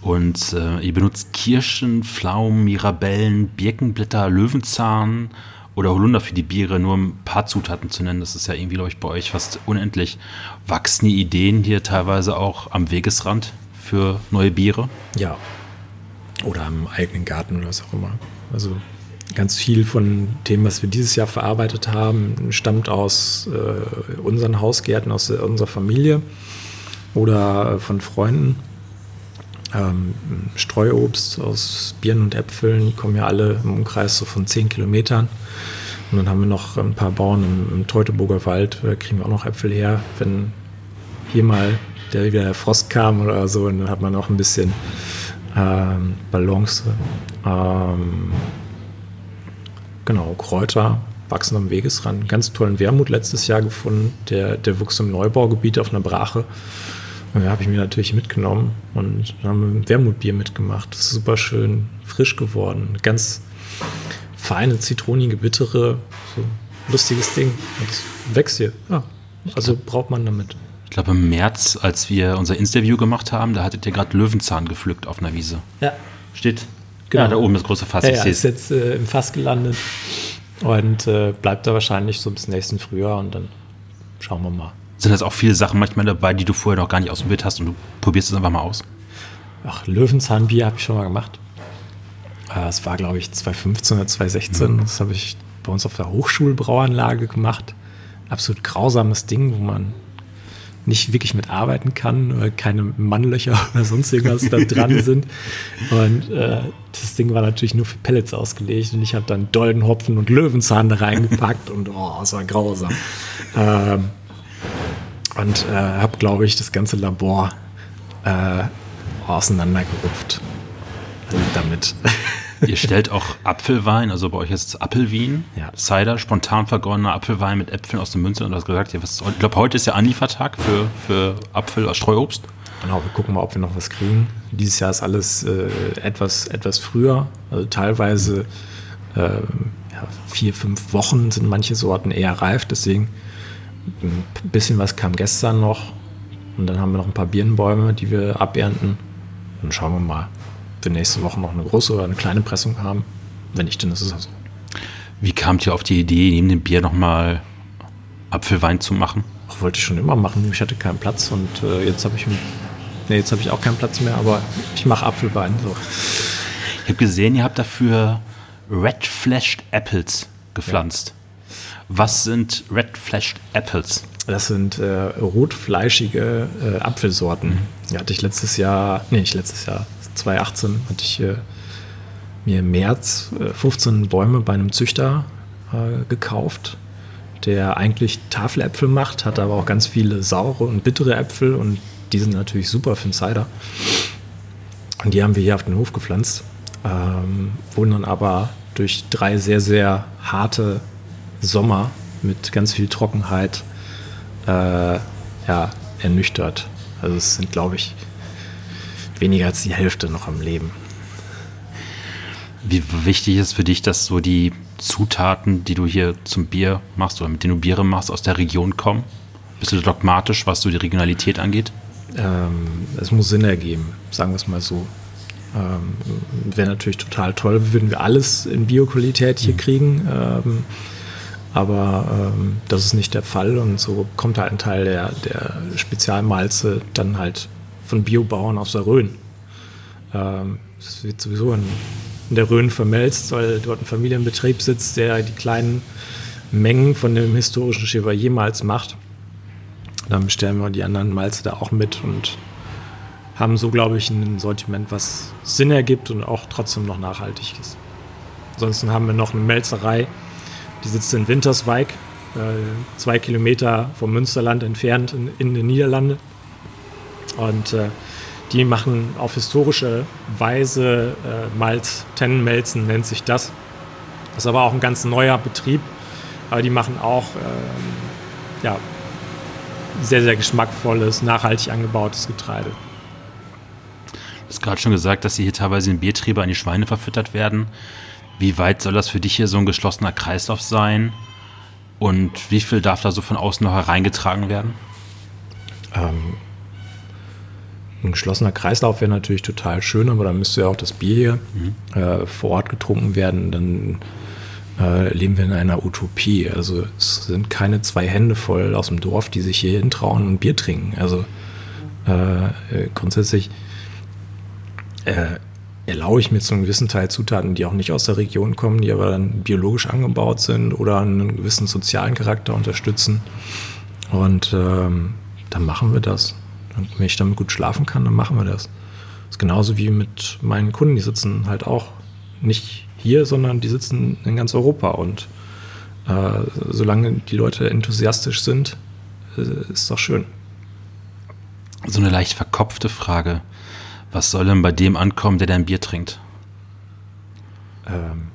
Speaker 2: Und äh, ihr benutzt Kirschen, Pflaumen, Mirabellen, Birkenblätter, Löwenzahn oder Holunder für die Biere, nur ein paar Zutaten zu nennen. Das ist ja irgendwie, glaube ich, bei euch fast unendlich. Wachsen die Ideen hier teilweise auch am Wegesrand für neue Biere?
Speaker 1: Ja. Oder am eigenen Garten oder was auch immer. Also Ganz viel von dem, was wir dieses Jahr verarbeitet haben, stammt aus äh, unseren Hausgärten, aus unserer Familie oder von Freunden. Ähm, Streuobst aus Birnen und Äpfeln, kommen ja alle im Umkreis so von 10 Kilometern. Und dann haben wir noch ein paar Bauern im, im Teutoburger Wald, da kriegen wir auch noch Äpfel her. Wenn hier mal der, wieder der Frost kam oder so, dann hat man auch ein bisschen ähm, Balance. Ähm, Genau, Kräuter wachsen am Wegesrand. Ganz tollen Wermut letztes Jahr gefunden. Der, der wuchs im Neubaugebiet auf einer Brache. Und da habe ich mir natürlich mitgenommen und haben ein Wermutbier mitgemacht. Das ist super schön frisch geworden. Ganz feine, zitronige, bittere, so lustiges Ding. Das wächst hier. Ja, also braucht man damit.
Speaker 2: Ich glaube, im März, als wir unser Interview gemacht haben, da hattet ihr gerade Löwenzahn gepflückt auf einer Wiese.
Speaker 1: Ja.
Speaker 2: Steht Genau, ja, da oben das große Fass.
Speaker 1: Ja, ja ist jetzt äh, im Fass gelandet und äh, bleibt da wahrscheinlich so bis nächsten Frühjahr und dann schauen wir mal.
Speaker 2: Sind das auch viele Sachen manchmal dabei, die du vorher noch gar nicht ausprobiert hast und du probierst es einfach mal aus?
Speaker 1: Ach, Löwenzahnbier habe ich schon mal gemacht. Es äh, war, glaube ich, 2015 oder 2016. Mhm. Das habe ich bei uns auf der Hochschulbrauanlage gemacht. Absolut grausames Ding, wo man nicht wirklich mit arbeiten kann, weil keine Mannlöcher oder sonst irgendwas da dran sind. Und äh, das Ding war natürlich nur für Pellets ausgelegt und ich habe dann Doldenhopfen und Löwenzahn da reingepackt und oh, es war grausam. Ähm, und äh, habe, glaube ich, das ganze Labor äh, auseinandergerupft damit.
Speaker 2: Ihr stellt auch Apfelwein, also bei euch ist es Apfelwien, ja. Cider, spontan vergorener Apfelwein mit Äpfeln aus dem Münzen. Und du hast gesagt, ja, was, ich glaube, heute ist ja Anliefertag für, für Apfel aus Streuobst.
Speaker 1: Genau, wir gucken mal, ob wir noch was kriegen. Dieses Jahr ist alles äh, etwas, etwas früher. Also teilweise äh, ja, vier, fünf Wochen sind manche Sorten eher reif. Deswegen ein bisschen was kam gestern noch. Und dann haben wir noch ein paar Birnenbäume, die wir abernten. Dann schauen wir mal wir nächste Woche noch eine große oder eine kleine Pressung haben. Wenn nicht, dann ist es also.
Speaker 2: Wie kamt ihr auf die Idee, neben dem Bier nochmal Apfelwein zu machen?
Speaker 1: Ach, wollte ich schon immer machen. Ich hatte keinen Platz und äh, jetzt habe ich, nee, jetzt habe ich auch keinen Platz mehr, aber ich mache Apfelwein. So.
Speaker 2: Ich habe gesehen, ihr habt dafür Red Flashed Apples gepflanzt. Ja. Was sind Red Flashed Apples?
Speaker 1: Das sind äh, rotfleischige äh, Apfelsorten. Mhm. Die hatte ich letztes Jahr, nee, nicht letztes Jahr, 2018 hatte ich äh, mir im März 15 äh, Bäume bei einem Züchter äh, gekauft, der eigentlich Tafeläpfel macht, hat aber auch ganz viele saure und bittere Äpfel und die sind natürlich super für den Cider. Und die haben wir hier auf den Hof gepflanzt, ähm, wurden dann aber durch drei sehr, sehr harte Sommer mit ganz viel Trockenheit äh, ja, ernüchtert. Also es sind, glaube ich, weniger als die Hälfte noch am Leben.
Speaker 2: Wie wichtig ist für dich, dass so die Zutaten, die du hier zum Bier machst oder mit denen du Biere machst, aus der Region kommen? Bist du dogmatisch, was so die Regionalität angeht?
Speaker 1: Ähm, es muss Sinn ergeben, sagen wir es mal so. Ähm, Wäre natürlich total toll, würden wir alles in Bioqualität hier mhm. kriegen. Ähm, aber ähm, das ist nicht der Fall und so kommt halt ein Teil der, der Spezialmalze dann halt von Biobauern aus der Rhön. Ähm, das wird sowieso in, in der Rhön vermelzt, weil dort ein Familienbetrieb sitzt, der die kleinen Mengen von dem historischen Chevalier Malz macht. Dann bestellen wir die anderen Malze da auch mit und haben so, glaube ich, ein Sortiment, was Sinn ergibt und auch trotzdem noch nachhaltig ist. Ansonsten haben wir noch eine Melzerei, die sitzt in Winterswijk, äh, zwei Kilometer vom Münsterland entfernt in, in den Niederlanden. Und äh, die machen auf historische Weise äh, Malz, Tennenmelzen nennt sich das. Das ist aber auch ein ganz neuer Betrieb. Aber die machen auch ähm, ja, sehr, sehr geschmackvolles, nachhaltig angebautes Getreide.
Speaker 2: Du hast gerade schon gesagt, dass sie hier teilweise in Biertriebe an die Schweine verfüttert werden. Wie weit soll das für dich hier so ein geschlossener Kreislauf sein? Und wie viel darf da so von außen noch hereingetragen werden?
Speaker 1: Ähm, ein geschlossener Kreislauf wäre natürlich total schön, aber dann müsste ja auch das Bier hier mhm. äh, vor Ort getrunken werden. Dann äh, leben wir in einer Utopie. Also es sind keine zwei Hände voll aus dem Dorf, die sich hier hintrauen und Bier trinken. Also äh, grundsätzlich äh, erlaube ich mir zu einem gewissen Teil Zutaten, die auch nicht aus der Region kommen, die aber dann biologisch angebaut sind oder einen gewissen sozialen Charakter unterstützen. Und ähm, dann machen wir das. Und wenn ich damit gut schlafen kann, dann machen wir das. Das ist genauso wie mit meinen Kunden, die sitzen halt auch nicht hier, sondern die sitzen in ganz Europa. Und äh, solange die Leute enthusiastisch sind, äh, ist doch schön.
Speaker 2: So eine leicht verkopfte Frage. Was soll denn bei dem ankommen, der dein Bier trinkt? Ähm.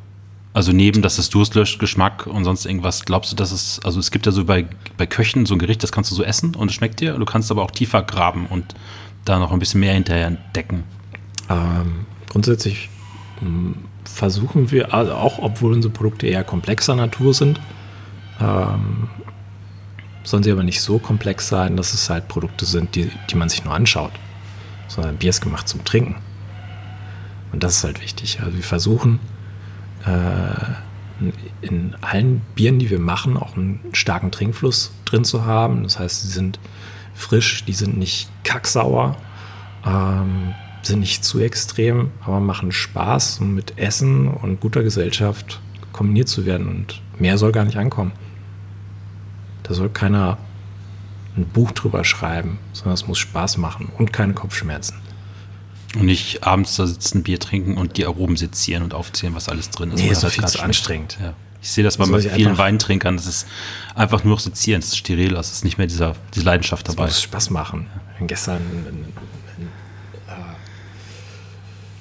Speaker 2: Also neben, dass es Durst löscht, Geschmack und sonst irgendwas, glaubst du, dass es, also es gibt ja so bei, bei Köchen so ein Gericht, das kannst du so essen und es schmeckt dir, du kannst aber auch tiefer graben und da noch ein bisschen mehr hinterher entdecken.
Speaker 1: Ähm, grundsätzlich hm, versuchen wir, also auch obwohl unsere Produkte eher komplexer Natur sind, ähm, sollen sie aber nicht so komplex sein, dass es halt Produkte sind, die, die man sich nur anschaut sondern Bier ist gemacht zum Trinken. Und das ist halt wichtig. Also wir versuchen äh, in allen Bieren, die wir machen, auch einen starken Trinkfluss drin zu haben. Das heißt, sie sind frisch, die sind nicht kacksauer, ähm, sind nicht zu extrem, aber machen Spaß, um mit Essen und guter Gesellschaft kombiniert zu werden. Und mehr soll gar nicht ankommen. Da soll keiner ein Buch drüber schreiben, sondern es muss Spaß machen und keine Kopfschmerzen.
Speaker 2: Und nicht abends da sitzen, Bier trinken und die Aromen sezieren und aufzählen, was alles drin ist.
Speaker 1: Nee, das ist viel zu anstrengend.
Speaker 2: Ja. Ich sehe das, bei vielen Weintrinkern, das ist einfach nur noch sezieren, das ist steril, das ist nicht mehr dieser, diese Leidenschaft dabei. Das
Speaker 1: muss Spaß machen. Ja. Gestern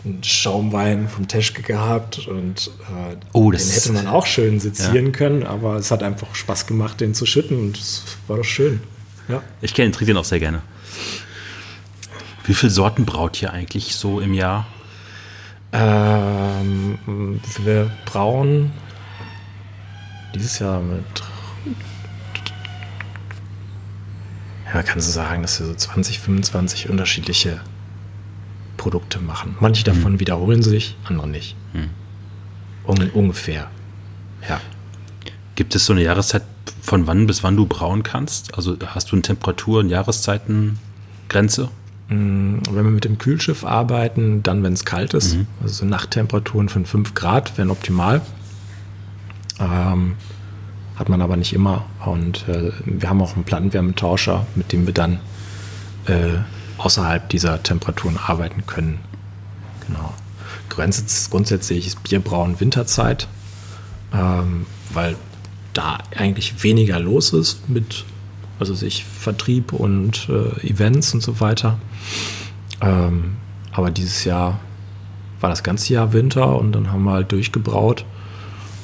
Speaker 1: einen Schaumwein vom Teschke gehabt und äh, oh, den hätte man auch schön sezieren ja. können, aber es hat einfach Spaß gemacht, den zu schütten und es war doch schön.
Speaker 2: Ja. Ich kenne, trinke den auch sehr gerne. Wie viele Sorten braut ihr eigentlich so im Jahr?
Speaker 1: Ähm, wir brauen dieses Jahr mit. Ja, man kann so sagen, dass wir so 20, 25 unterschiedliche Produkte machen. Manche davon hm. wiederholen sich, andere nicht. Hm. Un ungefähr. Ja.
Speaker 2: Gibt es so eine Jahreszeit, von wann bis wann du brauen kannst? Also hast du eine Temperatur- und Jahreszeitengrenze?
Speaker 1: Mm, wenn wir mit dem Kühlschiff arbeiten, dann, wenn es kalt ist, mhm. also Nachttemperaturen von 5 Grad wären optimal. Ähm, hat man aber nicht immer. Und äh, wir haben auch einen Plattenwärmetauscher, mit dem wir dann äh, außerhalb dieser Temperaturen arbeiten können. Genau. Grundsätzlich ist Bierbrauen Winterzeit, ähm, weil da eigentlich weniger los ist mit also sich Vertrieb und äh, Events und so weiter. Ähm, aber dieses Jahr war das ganze Jahr Winter und dann haben wir halt durchgebraut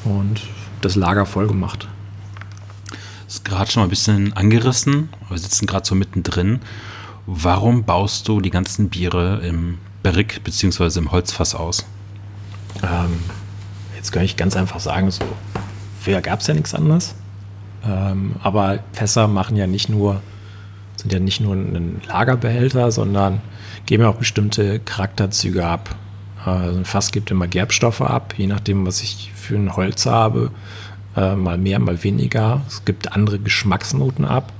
Speaker 1: und das Lager voll gemacht.
Speaker 2: ist gerade schon mal ein bisschen angerissen. Wir sitzen gerade so mittendrin. Warum baust du die ganzen Biere im Barrique bzw. im Holzfass aus?
Speaker 1: Ähm, jetzt kann ich ganz einfach sagen, so, früher gab es ja nichts anderes. Ähm, aber Fässer machen ja nicht nur, sind ja nicht nur ein Lagerbehälter, sondern geben ja auch bestimmte Charakterzüge ab. Also ein Fass gibt immer Gerbstoffe ab, je nachdem, was ich für ein Holz habe. Äh, mal mehr, mal weniger. Es gibt andere Geschmacksnoten ab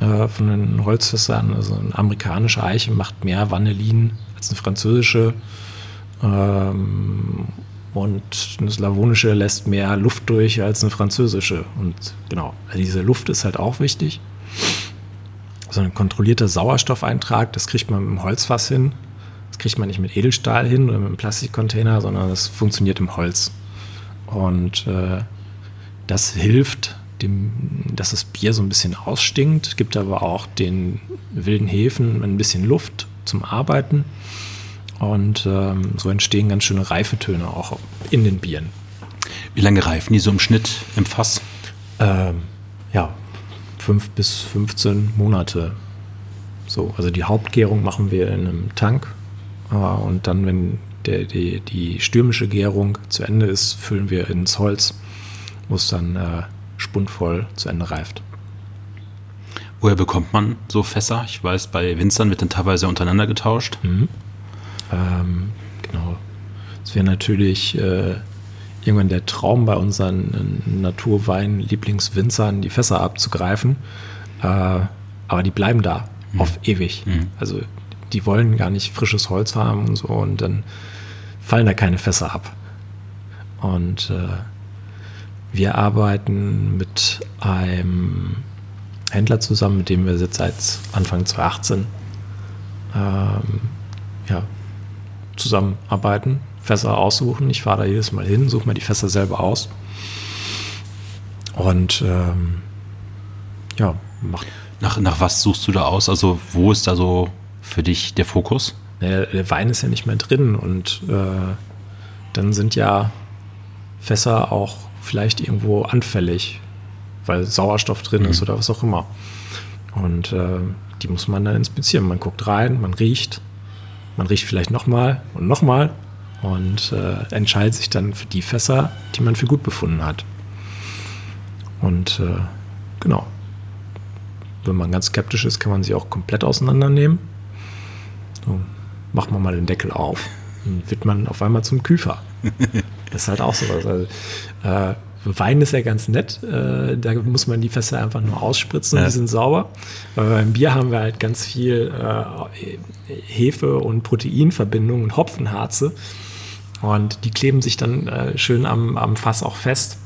Speaker 1: äh, von den Holzfässern. Also eine amerikanische Eiche macht mehr Vanillin als eine französische. Ähm, und eine slawonische lässt mehr Luft durch als eine französische. Und genau, also diese Luft ist halt auch wichtig. So ein kontrollierter Sauerstoffeintrag, das kriegt man mit dem Holzfass hin. Das kriegt man nicht mit Edelstahl hin oder mit einem Plastikcontainer, sondern das funktioniert im Holz. Und äh, das hilft, dem, dass das Bier so ein bisschen ausstinkt, gibt aber auch den wilden Hefen ein bisschen Luft zum Arbeiten. Und ähm, so entstehen ganz schöne Reifetöne auch in den Bieren.
Speaker 2: Wie lange reifen die so im Schnitt im Fass?
Speaker 1: Ähm, ja, fünf bis 15 Monate. So, also die Hauptgärung machen wir in einem Tank. Äh, und dann, wenn der, die, die stürmische Gärung zu Ende ist, füllen wir ins Holz, wo es dann äh, spundvoll zu Ende reift.
Speaker 2: Woher bekommt man so Fässer? Ich weiß, bei Winzern wird dann teilweise untereinander getauscht.
Speaker 1: Mhm. Ähm, genau. Es wäre natürlich äh, irgendwann der Traum bei unseren äh, Naturwein-Lieblingswinzern, die Fässer abzugreifen. Äh, aber die bleiben da mhm. auf ewig. Mhm. Also die wollen gar nicht frisches Holz haben und so und dann fallen da keine Fässer ab. Und äh, wir arbeiten mit einem Händler zusammen, mit dem wir jetzt seit Anfang 2018 ähm, ja, zusammenarbeiten, Fässer aussuchen. Ich fahre da jedes Mal hin, suche mir die Fässer selber aus. Und ähm, ja,
Speaker 2: macht. Nach, nach was suchst du da aus? Also, wo ist da so für dich der Fokus?
Speaker 1: Der, der Wein ist ja nicht mehr drin und äh, dann sind ja Fässer auch vielleicht irgendwo anfällig, weil Sauerstoff drin mhm. ist oder was auch immer. Und äh, die muss man dann inspizieren. Man guckt rein, man riecht, man riecht vielleicht nochmal und nochmal und äh, entscheidet sich dann für die Fässer, die man für gut befunden hat. Und äh, genau. Wenn man ganz skeptisch ist, kann man sie auch komplett auseinandernehmen. So, macht man mal den Deckel auf, dann wird man auf einmal zum Küfer. Das ist halt auch sowas. Also, äh, Wein ist ja ganz nett. Äh, da muss man die Fässer einfach nur ausspritzen und ja. die sind sauber. Aber beim Bier haben wir halt ganz viel äh, Hefe- und Proteinverbindungen und Hopfenharze. Und die kleben sich dann äh, schön am, am Fass auch fest.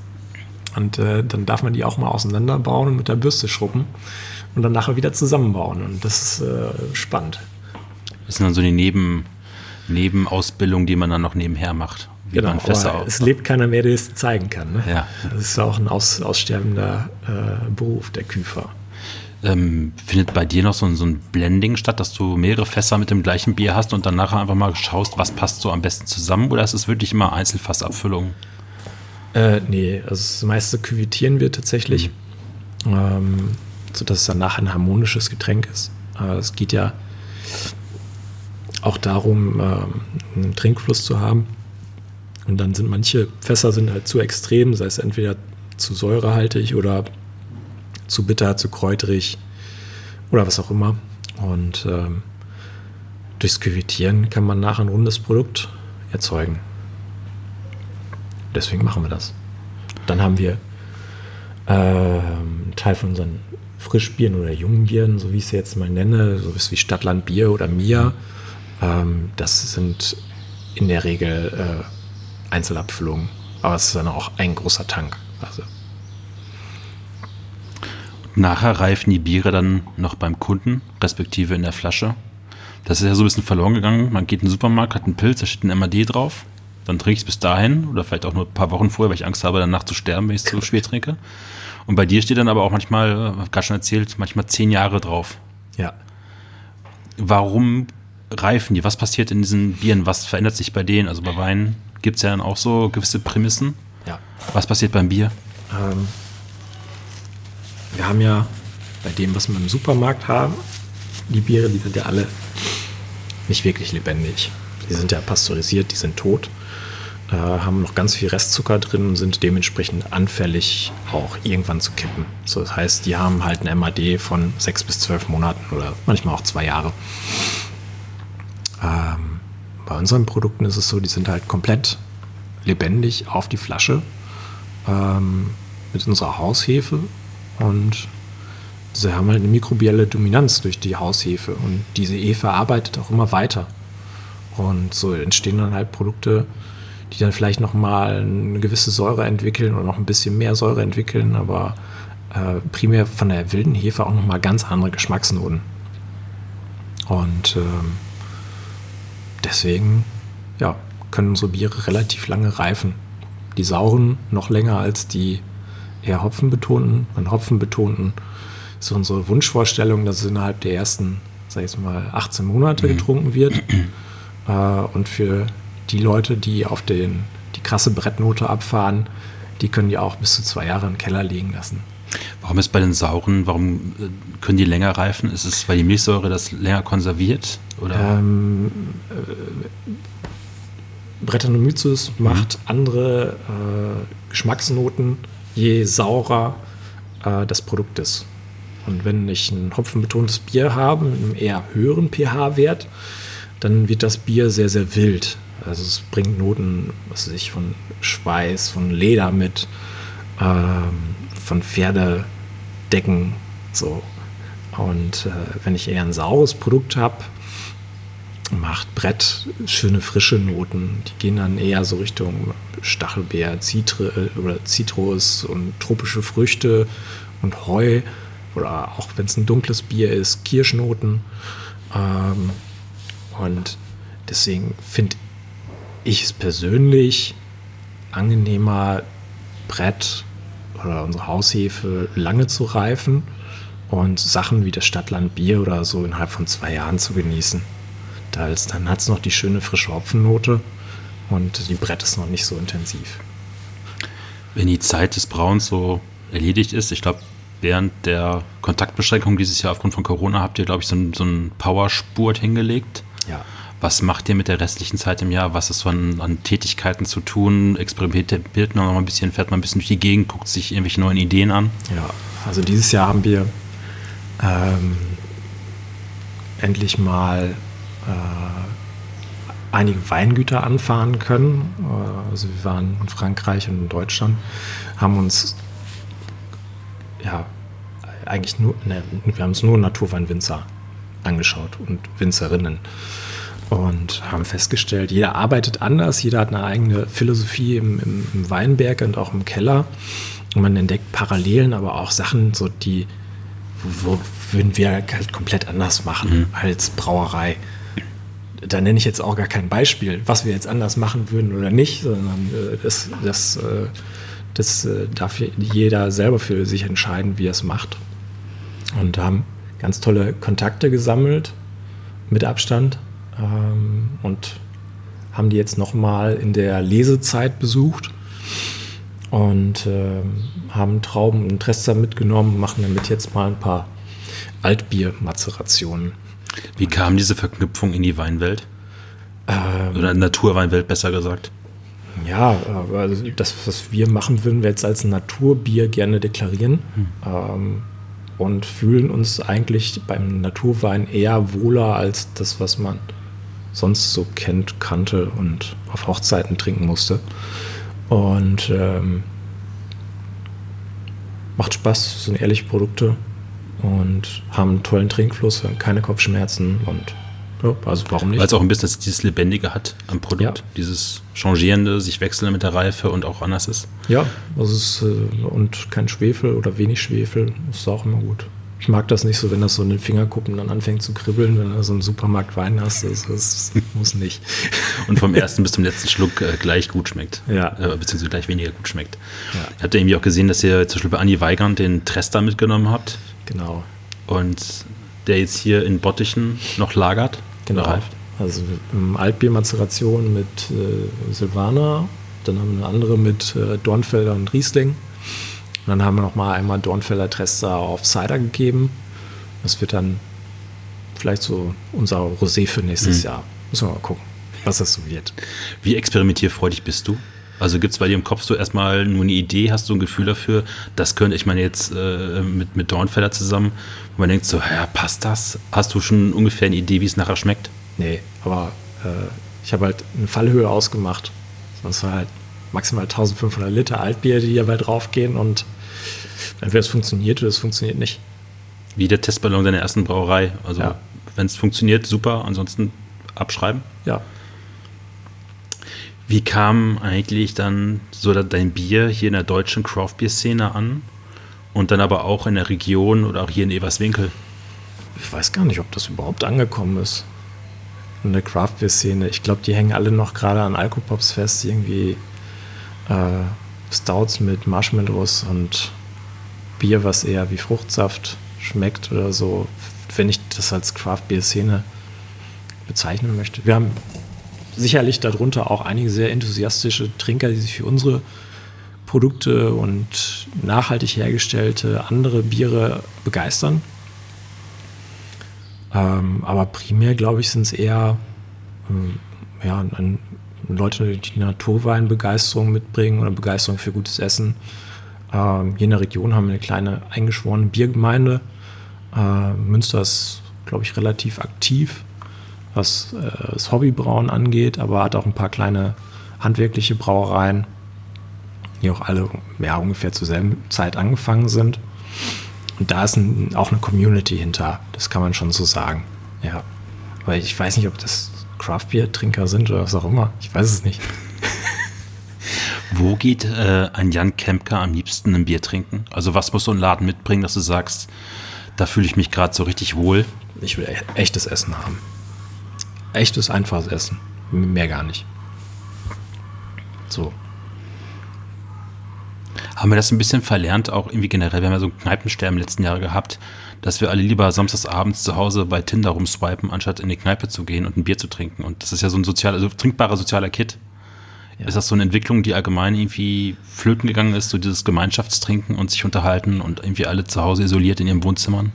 Speaker 1: Und äh, dann darf man die auch mal auseinanderbauen und mit der Bürste schrubben und dann nachher wieder zusammenbauen. Und das ist äh, spannend.
Speaker 2: Das sind dann so die Neben, Nebenausbildungen, die man dann noch nebenher macht
Speaker 1: wie genau, man Fässer aber Es lebt keiner mehr, der es zeigen kann. Ne? Ja. Das ist auch ein aus, aussterbender äh, Beruf, der Küfer.
Speaker 2: Ähm, findet bei dir noch so ein, so ein, Blending statt, dass du mehrere Fässer mit dem gleichen Bier hast und dann nachher einfach mal schaust, was passt so am besten zusammen? Oder ist es wirklich immer Einzelfassabfüllung?
Speaker 1: Äh, nee, also das meiste küvitieren wir tatsächlich, mhm. ähm, sodass es dann nachher ein harmonisches Getränk ist. Äh, es geht ja auch darum, äh, einen Trinkfluss zu haben. Und dann sind manche Fässer sind halt zu extrem, sei es entweder zu säurehaltig oder zu bitter, zu kräuterig oder was auch immer. Und ähm, durchs Küvitieren kann man nachher ein rundes Produkt erzeugen. Deswegen machen wir das. Dann haben wir äh, einen Teil von unseren Frischbieren oder Jungbieren, so wie ich es jetzt mal nenne, so wie Stadtland Bier oder Mia. Ähm, das sind in der Regel äh, Einzelabfüllungen. Aber es ist dann auch ein großer Tank. Also.
Speaker 2: Nachher reifen die Biere dann noch beim Kunden, respektive in der Flasche. Das ist ja so ein bisschen verloren gegangen. Man geht in den Supermarkt, hat einen Pilz, da steht ein MAD drauf. Dann trinke ich es bis dahin oder vielleicht auch nur ein paar Wochen vorher, weil ich Angst habe, danach zu sterben, wenn ich es zu spät trinke. Und bei dir steht dann aber auch manchmal, habe gerade schon erzählt, manchmal zehn Jahre drauf.
Speaker 1: Ja.
Speaker 2: Warum reifen die? Was passiert in diesen Bieren? Was verändert sich bei denen? Also bei Weinen gibt es ja dann auch so gewisse Prämissen.
Speaker 1: Ja.
Speaker 2: Was passiert beim Bier?
Speaker 1: Ähm, wir haben ja bei dem, was wir im Supermarkt haben, die Biere, die sind ja alle nicht wirklich lebendig. Die sind ja pasteurisiert, die sind tot, äh, haben noch ganz viel Restzucker drin und sind dementsprechend anfällig, auch irgendwann zu kippen. So, das heißt, die haben halt ein MAD von sechs bis zwölf Monaten oder manchmal auch zwei Jahre. Ähm, bei unseren Produkten ist es so, die sind halt komplett lebendig auf die Flasche ähm, mit unserer Haushefe und sie haben halt eine mikrobielle Dominanz durch die Haushefe und diese Hefe arbeitet auch immer weiter. Und so entstehen dann halt Produkte, die dann vielleicht nochmal eine gewisse Säure entwickeln oder noch ein bisschen mehr Säure entwickeln, aber äh, primär von der wilden Hefe auch nochmal ganz andere Geschmacksnoten. Und ähm, deswegen ja, können unsere Biere relativ lange reifen. Die sauren noch länger als die eher hopfenbetonten. An hopfenbetonten ist unsere Wunschvorstellung, dass es innerhalb der ersten, sag ich mal, 18 Monate mhm. getrunken wird. äh, und für die Leute, die auf den, die krasse Brettnote abfahren, die können die auch bis zu zwei Jahre im Keller liegen lassen.
Speaker 2: Warum ist bei den sauren, warum äh, können die länger reifen? Ist es, weil die Milchsäure das länger konserviert? Oder? Ähm, äh,
Speaker 1: Brettanomyces mhm. macht andere äh, Geschmacksnoten, je saurer äh, das Produkt ist. Und wenn ich ein hopfenbetontes Bier habe mit einem eher höheren pH-Wert, dann wird das Bier sehr, sehr wild. Also es bringt Noten, was weiß ich, von Schweiß, von Leder mit, ähm, von Pferdedecken, so. Und äh, wenn ich eher ein saures Produkt habe, macht Brett schöne frische Noten. Die gehen dann eher so Richtung Stachelbeer, Zitre oder Zitrus und tropische Früchte und Heu. Oder auch wenn es ein dunkles Bier ist, Kirschnoten. Ähm, und deswegen finde ich es persönlich angenehmer, Brett oder unsere Haushefe lange zu reifen und Sachen wie das Stadtland Bier oder so innerhalb von zwei Jahren zu genießen. Als dann hat es noch die schöne frische Hopfennote und die Brett ist noch nicht so intensiv.
Speaker 2: Wenn die Zeit des Brauens so erledigt ist, ich glaube, während der Kontaktbeschränkung dieses Jahr aufgrund von Corona habt ihr, glaube ich, so, so einen Powerspurt hingelegt.
Speaker 1: Ja.
Speaker 2: Was macht ihr mit der restlichen Zeit im Jahr? Was ist so an, an Tätigkeiten zu tun? Experimentiert noch ein bisschen, fährt man ein bisschen durch die Gegend, guckt sich irgendwelche neuen Ideen an?
Speaker 1: Ja, also dieses Jahr haben wir ähm, endlich mal äh, einige Weingüter anfahren können. Also wir waren in Frankreich und in Deutschland, haben uns ja eigentlich nur, ne, wir haben uns nur Naturweinwinzer angeschaut und Winzerinnen und haben festgestellt, jeder arbeitet anders, jeder hat eine eigene Philosophie im, im, im Weinberg und auch im Keller. Und man entdeckt Parallelen, aber auch Sachen, so die, wo, würden wir halt komplett anders machen mhm. als Brauerei. Da nenne ich jetzt auch gar kein Beispiel, was wir jetzt anders machen würden oder nicht, sondern äh, das, das, äh, das äh, darf jeder selber für sich entscheiden, wie er es macht. Und haben ganz tolle Kontakte gesammelt mit Abstand ähm, und haben die jetzt nochmal in der Lesezeit besucht und ähm, haben Trauben und Trester mitgenommen, machen damit jetzt mal ein paar Altbiermazerationen.
Speaker 2: Wie kam diese Verknüpfung in die Weinwelt? Ähm, Oder Naturweinwelt besser gesagt?
Speaker 1: Ja, also das, was wir machen, würden wir jetzt als Naturbier gerne deklarieren. Hm. Ähm, und fühlen uns eigentlich beim Naturwein eher wohler als das, was man sonst so kennt, kannte und auf Hochzeiten trinken musste. Und ähm, macht Spaß, sind ehrliche Produkte und haben einen tollen Trinkfluss, keine Kopfschmerzen und ja, also warum nicht?
Speaker 2: Weil es auch ein bisschen dieses Lebendige hat am Produkt, ja. dieses Changierende, sich wechseln mit der Reife und auch anders ist.
Speaker 1: Ja, also es ist, äh, und kein Schwefel oder wenig Schwefel, ist auch immer gut. Ich mag das nicht so, wenn das so in den Fingerkuppen dann anfängt zu kribbeln, wenn du so einen Supermarkt Wein hast. Das, das muss nicht.
Speaker 2: Und vom ersten bis zum letzten Schluck äh, gleich gut schmeckt.
Speaker 1: Ja.
Speaker 2: Äh, beziehungsweise gleich weniger gut schmeckt. Ja. Habt ihr irgendwie auch gesehen, dass ihr zum Beispiel bei Anni Weigand den Trester mitgenommen habt?
Speaker 1: Genau.
Speaker 2: Und der jetzt hier in Bottichen noch lagert?
Speaker 1: Genau. Reift. Also Altbiermazeration mit äh, Silvaner, dann haben wir eine andere mit äh, Dornfelder und Riesling Und dann haben wir noch mal einmal Dornfeller Trester auf Cider gegeben. Das wird dann vielleicht so unser Rosé für nächstes mhm. Jahr. Müssen wir mal gucken, was das so wird.
Speaker 2: Wie experimentierfreudig bist du? Also gibt es bei dir im Kopf so erstmal nur eine Idee, hast du ein Gefühl dafür, das könnte ich meine jetzt äh, mit, mit Dornfeller zusammen, wo man denkt so, ja, passt das? Hast du schon ungefähr eine Idee, wie es nachher schmeckt?
Speaker 1: Nee, aber äh, ich habe halt eine Fallhöhe ausgemacht. Das war halt maximal 1500 Liter Altbier, die hierbei draufgehen und entweder es funktioniert oder es funktioniert nicht.
Speaker 2: Wie der Testballon deiner ersten Brauerei. Also ja. wenn es funktioniert, super, ansonsten abschreiben.
Speaker 1: Ja.
Speaker 2: Wie kam eigentlich dann so dein Bier hier in der deutschen Craft-Bier-Szene an? Und dann aber auch in der Region oder auch hier in Everswinkel?
Speaker 1: Ich weiß gar nicht, ob das überhaupt angekommen ist. In der Craft-Bier-Szene. Ich glaube, die hängen alle noch gerade an Alkopops fest. Irgendwie äh, Stouts mit Marshmallows und Bier, was eher wie Fruchtsaft schmeckt oder so. Wenn ich das als Craft-Bier-Szene bezeichnen möchte. Wir haben sicherlich darunter auch einige sehr enthusiastische Trinker, die sich für unsere Produkte und nachhaltig hergestellte andere Biere begeistern. Ähm, aber primär, glaube ich, sind es eher ähm, ja, ein, Leute, die Naturweinbegeisterung mitbringen oder Begeisterung für gutes Essen. Ähm, hier in der Region haben wir eine kleine eingeschworene Biergemeinde. Äh, Münster ist, glaube ich, relativ aktiv was äh, das Hobbybrauen angeht, aber hat auch ein paar kleine handwerkliche Brauereien, die auch alle ja, ungefähr zur selben Zeit angefangen sind. Und da ist ein, auch eine Community hinter, das kann man schon so sagen. Ja. Weil ich weiß nicht, ob das Craft-Bier-Trinker sind oder was auch immer. Ich weiß es nicht.
Speaker 2: Wo geht äh, ein Jan Kempker am liebsten ein Bier trinken? Also was muss so ein Laden mitbringen, dass du sagst, da fühle ich mich gerade so richtig wohl?
Speaker 1: Ich will echtes Essen haben echtes, einfaches Essen. Mehr gar nicht. So.
Speaker 2: Haben wir das ein bisschen verlernt, auch irgendwie generell? Wir haben ja so ein Kneipensterben letzten Jahre gehabt, dass wir alle lieber samstagsabends zu Hause bei Tinder rumswipen, anstatt in die Kneipe zu gehen und ein Bier zu trinken. Und das ist ja so ein sozialer, also trinkbarer sozialer Kit. Ja. Ist das so eine Entwicklung, die allgemein irgendwie flöten gegangen ist, so dieses Gemeinschaftstrinken und sich unterhalten und irgendwie alle zu Hause isoliert in ihren Wohnzimmern?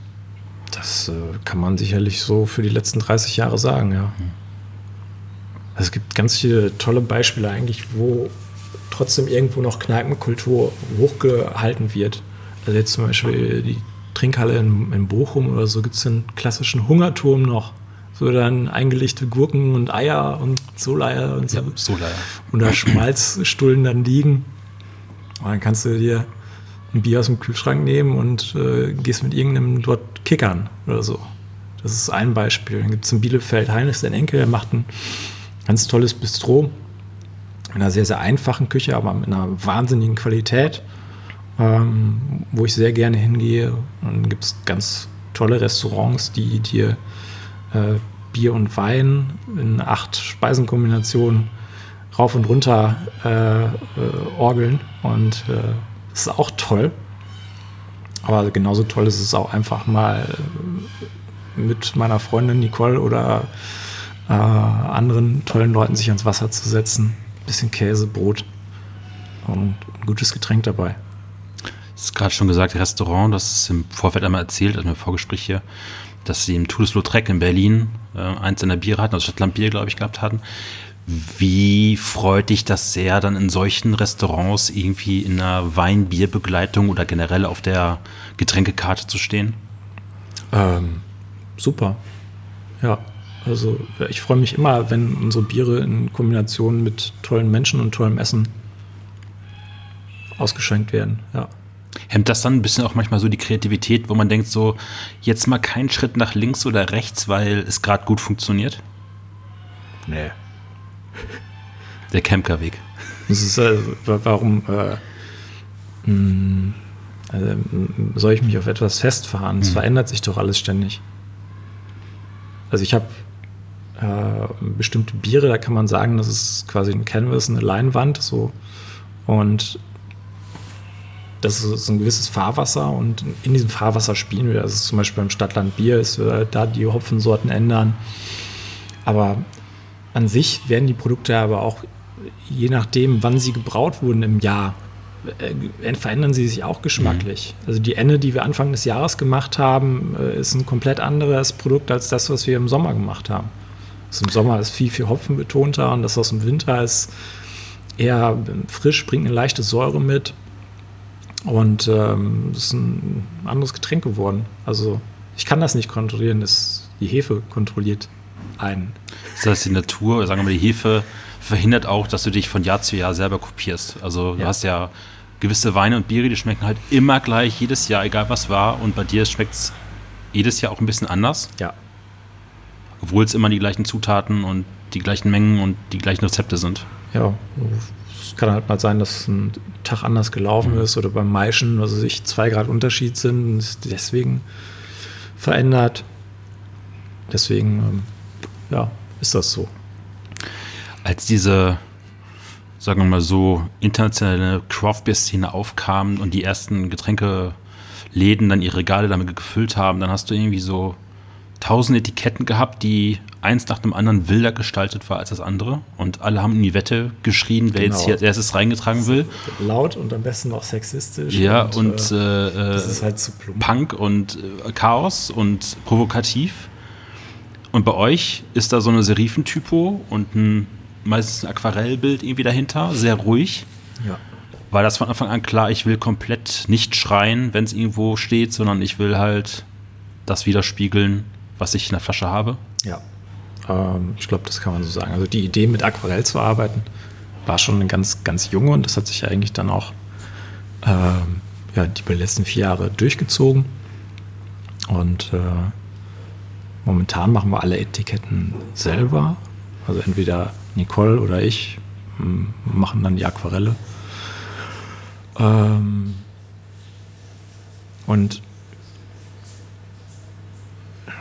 Speaker 1: Das äh, kann man sicherlich so für die letzten 30 Jahre sagen, ja. Hm. Also es gibt ganz viele tolle Beispiele eigentlich, wo trotzdem irgendwo noch Kneipenkultur hochgehalten wird. Also jetzt zum Beispiel die Trinkhalle in, in Bochum oder so gibt es einen klassischen Hungerturm noch. So dann eingelegte Gurken und Eier und Soleier und so. Ja,
Speaker 2: Soleier.
Speaker 1: Und da Schmalzstullen dann liegen. Und dann kannst du dir ein Bier aus dem Kühlschrank nehmen und äh, gehst mit irgendeinem dort kickern oder so. Das ist ein Beispiel. Dann gibt es in Bielefeld Heinrich, sein Enkel, der macht ein ganz tolles Bistro in einer sehr, sehr einfachen Küche, aber mit einer wahnsinnigen Qualität, ähm, wo ich sehr gerne hingehe. Und dann gibt es ganz tolle Restaurants, die dir äh, Bier und Wein in acht Speisenkombinationen rauf und runter äh, äh, orgeln. Und äh, das ist auch toll. Aber genauso toll ist es auch einfach mal mit meiner Freundin Nicole oder äh, anderen tollen Leuten sich ans Wasser zu setzen. Bisschen Käse, Brot und ein gutes Getränk dabei.
Speaker 2: Hast gerade schon gesagt, Restaurant, das ist im Vorfeld einmal erzählt, also im Vorgespräch hier, dass sie im Toulouse-Lautrec in Berlin äh, eins in der Biere hatten, also Stadtland Bier, glaube ich, gehabt hatten. Wie freut dich das sehr, dann in solchen Restaurants irgendwie in einer Wein-Bier-Begleitung oder generell auf der Getränkekarte zu stehen?
Speaker 1: Ähm, super. Ja, also ich freue mich immer, wenn unsere Biere in Kombination mit tollen Menschen und tollem Essen ausgeschenkt werden. Ja.
Speaker 2: Hemmt das dann ein bisschen auch manchmal so die Kreativität, wo man denkt, so jetzt mal keinen Schritt nach links oder rechts, weil es gerade gut funktioniert?
Speaker 1: Nee.
Speaker 2: Der Kemkerweg.
Speaker 1: Das ist, äh, warum äh, mh, hm, also, soll ich mich auf etwas festfahren? Es mhm. verändert sich doch alles ständig. Also ich habe äh, bestimmte Biere, da kann man sagen, das ist quasi ein Canvas, eine Leinwand, so. Und das ist so ein gewisses Fahrwasser und in diesem Fahrwasser spielen wir. Das ist zum Beispiel beim Stadtland Bier, ist äh, da die Hopfensorten ändern. Aber an sich werden die Produkte aber auch je nachdem, wann sie gebraut wurden im Jahr, äh, verändern sie sich auch geschmacklich. Mhm. Also die Ende, die wir Anfang des Jahres gemacht haben, äh, ist ein komplett anderes Produkt als das, was wir im Sommer gemacht haben. Das im Sommer ist viel, viel Hopfen betonter und das aus dem Winter ist eher frisch, bringt eine leichte Säure mit. Und ähm, das ist ein anderes Getränk geworden. Also ich kann das nicht kontrollieren, das, die Hefe kontrolliert einen.
Speaker 2: Das heißt, die Natur, sagen wir mal, die Hefe verhindert auch, dass du dich von Jahr zu Jahr selber kopierst. Also du hast ja gewisse Weine und Biere, die schmecken halt immer gleich jedes Jahr, egal was war. Und bei dir schmeckt es jedes Jahr auch ein bisschen anders.
Speaker 1: Ja.
Speaker 2: Obwohl es immer die gleichen Zutaten und die gleichen Mengen und die gleichen Rezepte sind.
Speaker 1: Ja, es kann halt mal sein, dass ein Tag anders gelaufen mhm. ist oder beim Maischen, also sich zwei Grad Unterschied sind, deswegen verändert. Deswegen, ähm, ja, ist das so.
Speaker 2: Als diese, sagen wir mal so, internationale Craft-Beer-Szene aufkam und die ersten Getränkeläden dann ihre Regale damit gefüllt haben, dann hast du irgendwie so tausend Etiketten gehabt, die eins nach dem anderen wilder gestaltet war als das andere. Und alle haben in die Wette geschrien, wer genau. jetzt hier als erstes reingetragen will.
Speaker 1: Laut und am besten noch sexistisch.
Speaker 2: Ja, und, und äh,
Speaker 1: das ist halt zu
Speaker 2: plump. Punk und äh, Chaos und provokativ. Und bei euch ist da so eine Serifentypo und ein meistens ein Aquarellbild irgendwie dahinter, sehr ruhig.
Speaker 1: Ja.
Speaker 2: War das von Anfang an klar, ich will komplett nicht schreien, wenn es irgendwo steht, sondern ich will halt das widerspiegeln, was ich in der Flasche habe?
Speaker 1: Ja, ähm, ich glaube, das kann man so sagen. Also die Idee, mit Aquarell zu arbeiten, war schon eine ganz, ganz junge und das hat sich eigentlich dann auch ähm, ja, die letzten vier Jahre durchgezogen. Und äh, momentan machen wir alle Etiketten selber. Also entweder Nicole oder ich machen dann die Aquarelle. Ähm, und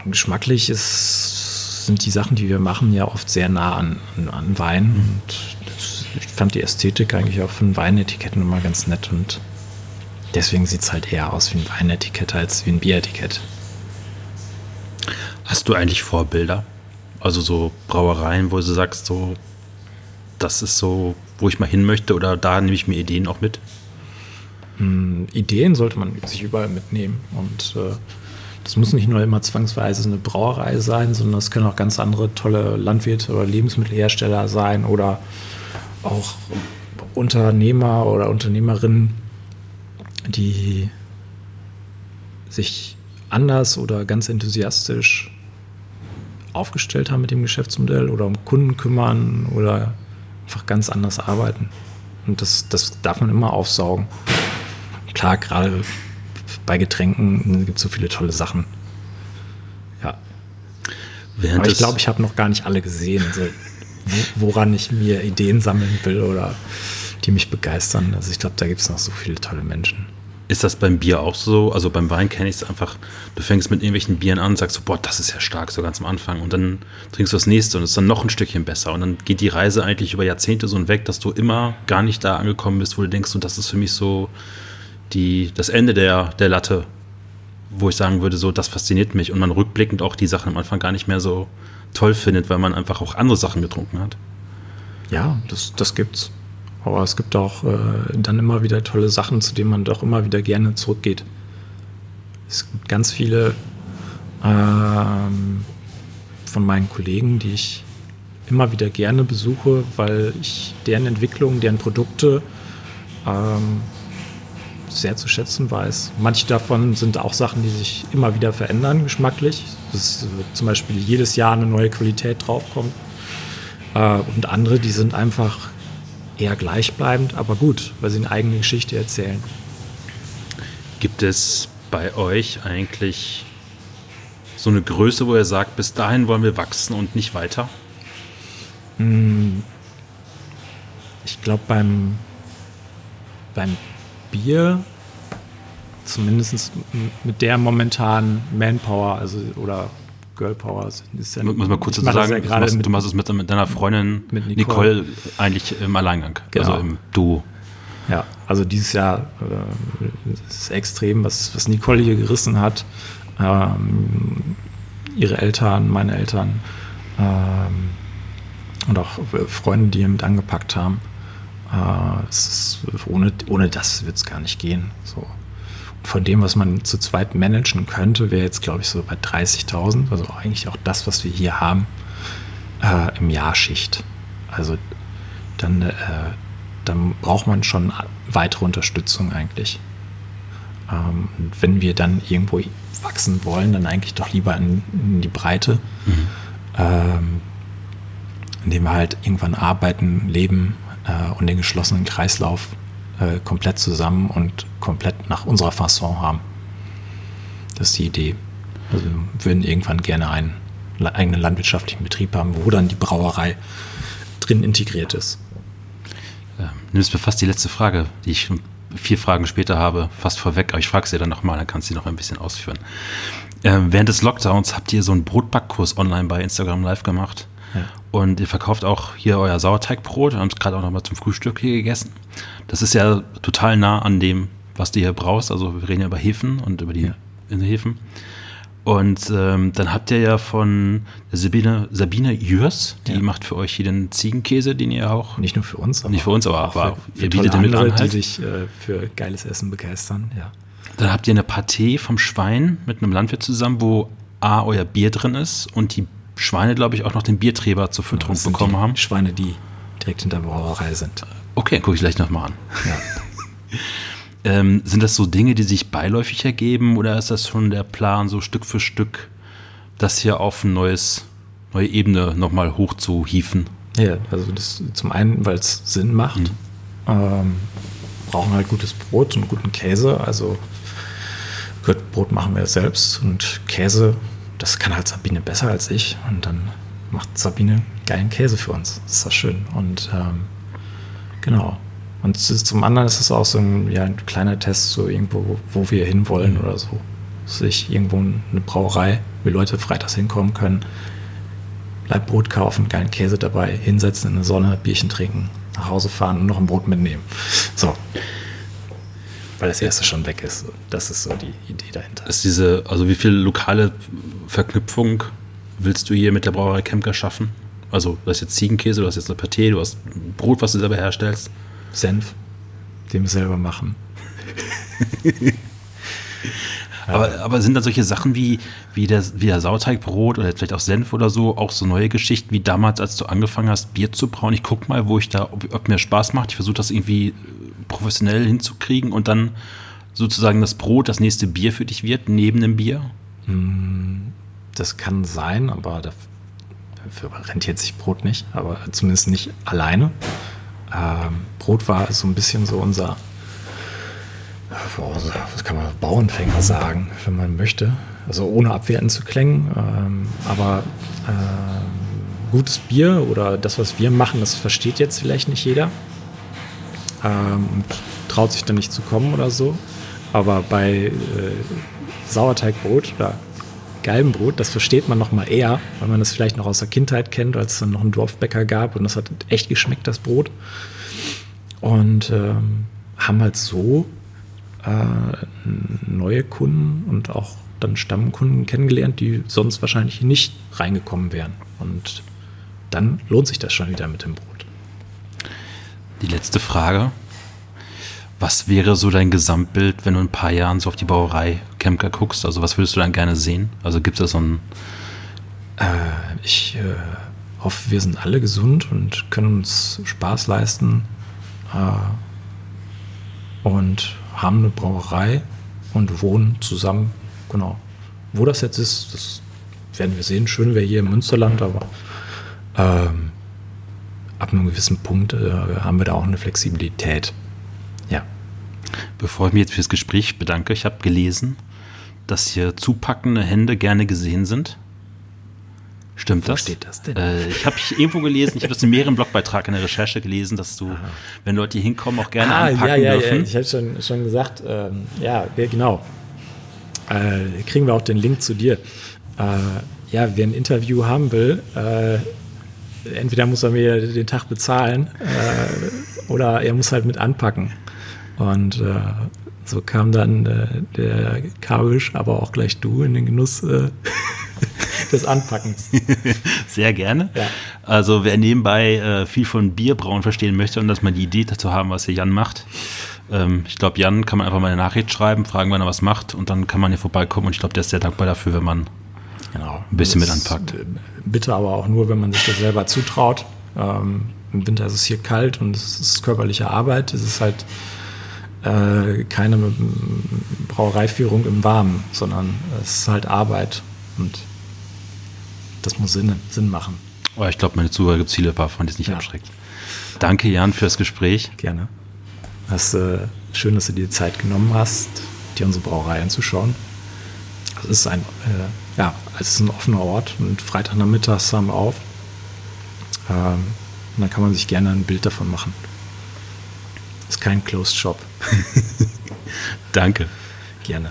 Speaker 1: geschmacklich ist sind die Sachen, die wir machen, ja oft sehr nah an, an, an Wein. Und das, ich fand die Ästhetik eigentlich auch von Weinetiketten immer ganz nett. Und deswegen sieht es halt eher aus wie ein Weinetikett als wie ein Bieretikett.
Speaker 2: Hast du eigentlich Vorbilder? Also so Brauereien, wo du sagst, so, das ist so, wo ich mal hin möchte oder da nehme ich mir Ideen auch mit?
Speaker 1: Hm, Ideen sollte man sich überall mitnehmen und äh, das muss nicht nur immer zwangsweise eine Brauerei sein, sondern es können auch ganz andere tolle Landwirte oder Lebensmittelhersteller sein oder auch Unternehmer oder Unternehmerinnen, die sich anders oder ganz enthusiastisch aufgestellt haben mit dem Geschäftsmodell oder um Kunden kümmern oder einfach ganz anders arbeiten. Und das, das darf man immer aufsaugen. Klar, gerade bei Getränken gibt es so viele tolle Sachen. Ja. Während Aber ich glaube, ich habe noch gar nicht alle gesehen, also, woran ich mir Ideen sammeln will oder die mich begeistern. Also ich glaube, da gibt es noch so viele tolle Menschen.
Speaker 2: Ist das beim Bier auch so? Also beim Wein kenne ich es einfach, du fängst mit irgendwelchen Bieren an und sagst so, boah, das ist ja stark, so ganz am Anfang. Und dann trinkst du das nächste und es ist dann noch ein Stückchen besser. Und dann geht die Reise eigentlich über Jahrzehnte so weg, dass du immer gar nicht da angekommen bist, wo du denkst, so, das ist für mich so die, das Ende der, der Latte, wo ich sagen würde, so, das fasziniert mich und man rückblickend auch die Sachen am Anfang gar nicht mehr so toll findet, weil man einfach auch andere Sachen getrunken hat.
Speaker 1: Ja, das, das gibt's. Aber es gibt auch äh, dann immer wieder tolle Sachen, zu denen man doch immer wieder gerne zurückgeht. Es gibt ganz viele ähm, von meinen Kollegen, die ich immer wieder gerne besuche, weil ich deren Entwicklung, deren Produkte ähm, sehr zu schätzen weiß. Manche davon sind auch Sachen, die sich immer wieder verändern, geschmacklich. Dass zum Beispiel jedes Jahr eine neue Qualität draufkommt. Äh, und andere, die sind einfach eher gleichbleibend, aber gut, weil sie eine eigene Geschichte erzählen.
Speaker 2: Gibt es bei euch eigentlich so eine Größe, wo ihr sagt, bis dahin wollen wir wachsen und nicht weiter?
Speaker 1: Hm. Ich glaube, beim, beim Bier, zumindest mit der momentanen Manpower, also oder Girlpower
Speaker 2: ist ja Muss man kurz dazu sagen, ja du, machst, mit, machst es mit, mit deiner Freundin mit Nicole. Nicole. eigentlich im Alleingang,
Speaker 1: genau.
Speaker 2: also im Duo.
Speaker 1: Ja, also dieses Jahr äh, ist extrem, was, was Nicole hier gerissen hat. Ähm, ihre Eltern, meine Eltern ähm, und auch Freunde, die hier mit angepackt haben. Äh, ist, ohne, ohne das wird es gar nicht gehen. So. von dem, was man zu zweit managen könnte, wäre jetzt, glaube ich, so bei 30.000, also eigentlich auch das, was wir hier haben, äh, im Jahr Schicht. Also dann, äh, dann braucht man schon weitere Unterstützung eigentlich. Ähm, wenn wir dann irgendwo wachsen wollen, dann eigentlich doch lieber in, in die Breite, mhm. ähm, indem wir halt irgendwann arbeiten, leben und den geschlossenen Kreislauf äh, komplett zusammen und komplett nach unserer Fasson haben. Das ist die Idee. Also wir würden irgendwann gerne einen eigenen landwirtschaftlichen Betrieb haben, wo dann die Brauerei drin integriert ist.
Speaker 2: Ja, nimmst mir fast die letzte Frage, die ich vier Fragen später habe, fast vorweg, aber ich frage sie dann nochmal, dann kannst du sie noch ein bisschen ausführen. Äh, während des Lockdowns habt ihr so einen Brotbackkurs online bei Instagram Live gemacht. Ja. Und ihr verkauft auch hier euer Sauerteigbrot. Wir haben es gerade auch nochmal zum Frühstück hier gegessen. Das ist ja total nah an dem, was du hier brauchst. Also wir reden ja über Hefen und über die ja. Hefen. Und ähm, dann habt ihr ja von Sabine, Sabine Jürs, die ja. macht für euch hier den Ziegenkäse, den ihr auch.
Speaker 1: Nicht nur für uns,
Speaker 2: aber. Nicht für uns, aber, auch
Speaker 1: aber für, ihr bietet den mit an. Halt. Die sich äh, für geiles Essen begeistern, ja.
Speaker 2: Dann habt ihr eine Pâté vom Schwein mit einem Landwirt zusammen, wo A, euer Bier drin ist und die Schweine, glaube ich, auch noch den Bierträber zur Fütterung bekommen
Speaker 1: die
Speaker 2: haben.
Speaker 1: Schweine, die direkt hinter der Brauerei sind.
Speaker 2: Okay, gucke ich gleich nochmal an. Ja. Ähm, sind das so Dinge, die sich beiläufig ergeben oder ist das schon der Plan, so Stück für Stück das hier auf eine neues, neue Ebene nochmal hochzuhieven?
Speaker 1: Ja, also das zum einen, weil es Sinn macht. Mhm. Ähm, brauchen halt gutes Brot und guten Käse. Also Brot machen wir selbst und Käse, das kann halt Sabine besser als ich. Und dann macht Sabine geilen Käse für uns. Das ist doch schön. Und ähm, genau. Und zum anderen ist es auch so ein, ja, ein kleiner Test, so irgendwo, wo wir hinwollen oder so. Sich irgendwo eine Brauerei, wie Leute freitags hinkommen können, Leibbrot kaufen, geilen Käse dabei, hinsetzen in der Sonne, Bierchen trinken, nach Hause fahren und noch ein Brot mitnehmen. So. Weil das erste schon weg ist. Das ist so die Idee dahinter.
Speaker 2: Ist diese, also wie viel lokale Verknüpfung willst du hier mit der Brauerei Kemker schaffen? Also, du hast jetzt Ziegenkäse, du hast jetzt eine Paté, du hast Brot, was du selber herstellst.
Speaker 1: Senf, den wir selber machen.
Speaker 2: aber, aber sind da solche Sachen wie, wie, der, wie der Sauerteigbrot oder vielleicht auch Senf oder so, auch so neue Geschichten wie damals, als du angefangen hast, Bier zu brauen? Ich guck mal, wo ich da, ob, ob mir Spaß macht. Ich versuche das irgendwie professionell hinzukriegen und dann sozusagen das Brot das nächste Bier für dich wird, neben dem Bier?
Speaker 1: Hm, das kann sein, aber dafür rentiert sich Brot nicht, aber zumindest nicht alleine. Ähm, Brot war so ein bisschen so unser, was kann man, Bauernfänger sagen, wenn man möchte. Also ohne abwertend zu klingen. Ähm, aber äh, gutes Bier oder das, was wir machen, das versteht jetzt vielleicht nicht jeder. Ähm, und traut sich dann nicht zu kommen oder so. Aber bei äh, Sauerteigbrot oder Galbenbrot, das versteht man noch mal eher, weil man das vielleicht noch aus der Kindheit kennt, als es dann noch einen Dorfbäcker gab und das hat echt geschmeckt, das Brot. Und ähm, haben halt so äh, neue Kunden und auch dann Stammkunden kennengelernt, die sonst wahrscheinlich nicht reingekommen wären. Und dann lohnt sich das schon wieder mit dem Brot.
Speaker 2: Die letzte Frage. Was wäre so dein Gesamtbild, wenn du in ein paar Jahren so auf die Brauerei Kemker guckst? Also was würdest du dann gerne sehen? Also gibt es da so ein...
Speaker 1: Äh, ich äh, hoffe, wir sind alle gesund und können uns Spaß leisten äh, und haben eine Brauerei und wohnen zusammen. Genau. Wo das jetzt ist, das werden wir sehen. Schön wäre hier im Münsterland, aber ähm, ab einem gewissen Punkt äh, haben wir da auch eine Flexibilität. Ja.
Speaker 2: Bevor ich mich jetzt für das Gespräch bedanke, ich habe gelesen, dass hier zupackende Hände gerne gesehen sind. Stimmt Wo das?
Speaker 1: steht das denn?
Speaker 2: Äh, ich habe irgendwo gelesen, ich habe das in mehreren Blogbeiträgen in der Recherche gelesen, dass du, Aha. wenn Leute hier hinkommen, auch gerne ah, anpacken ja, ja, dürfen.
Speaker 1: Ja, ich habe schon, schon gesagt, ähm, ja, genau. Äh, kriegen wir auch den Link zu dir. Äh, ja, wer ein Interview haben will, äh, entweder muss er mir den Tag bezahlen äh, oder er muss halt mit anpacken. Und äh, so kam dann äh, der Kabisch, aber auch gleich du in den Genuss, äh, des Anpackens.
Speaker 2: Sehr gerne.
Speaker 1: Ja.
Speaker 2: Also wer nebenbei äh, viel von Bierbrauen verstehen möchte und dass man die Idee dazu haben, was hier Jan macht. Ähm, ich glaube, Jan kann man einfach mal eine Nachricht schreiben, fragen, wann er was macht und dann kann man hier vorbeikommen und ich glaube, der ist sehr dankbar dafür, wenn man
Speaker 1: Genau.
Speaker 2: ein bisschen mit
Speaker 1: Das,
Speaker 2: anpackt.
Speaker 1: Bitte aber auch nur, wenn man sich das selber zutraut. Ähm, Im Winter ist es hier kalt und es ist körperliche Arbeit. Es ist halt äh, keine Brauereiführung im Warmen, sondern es ist halt Arbeit und das muss Sinn, Sinn machen.
Speaker 2: Aber ich glaube, meine Zuhörer gibt es viele paar von, die es nicht
Speaker 1: Ja.
Speaker 2: abschreckt. Danke, Jan, fürs Gespräch.
Speaker 1: Gerne. Das äh, schön, dass du dir die Zeit genommen hast, dir unsere Brauerei anzuschauen. Es ist ein, äh, ja, es ist ein offener Ort und Freitagnachmittags haben wir auf. Ähm, und dann kann man sich gerne ein Bild davon machen. Ist kein Closed Shop.
Speaker 2: Danke.
Speaker 1: Gerne.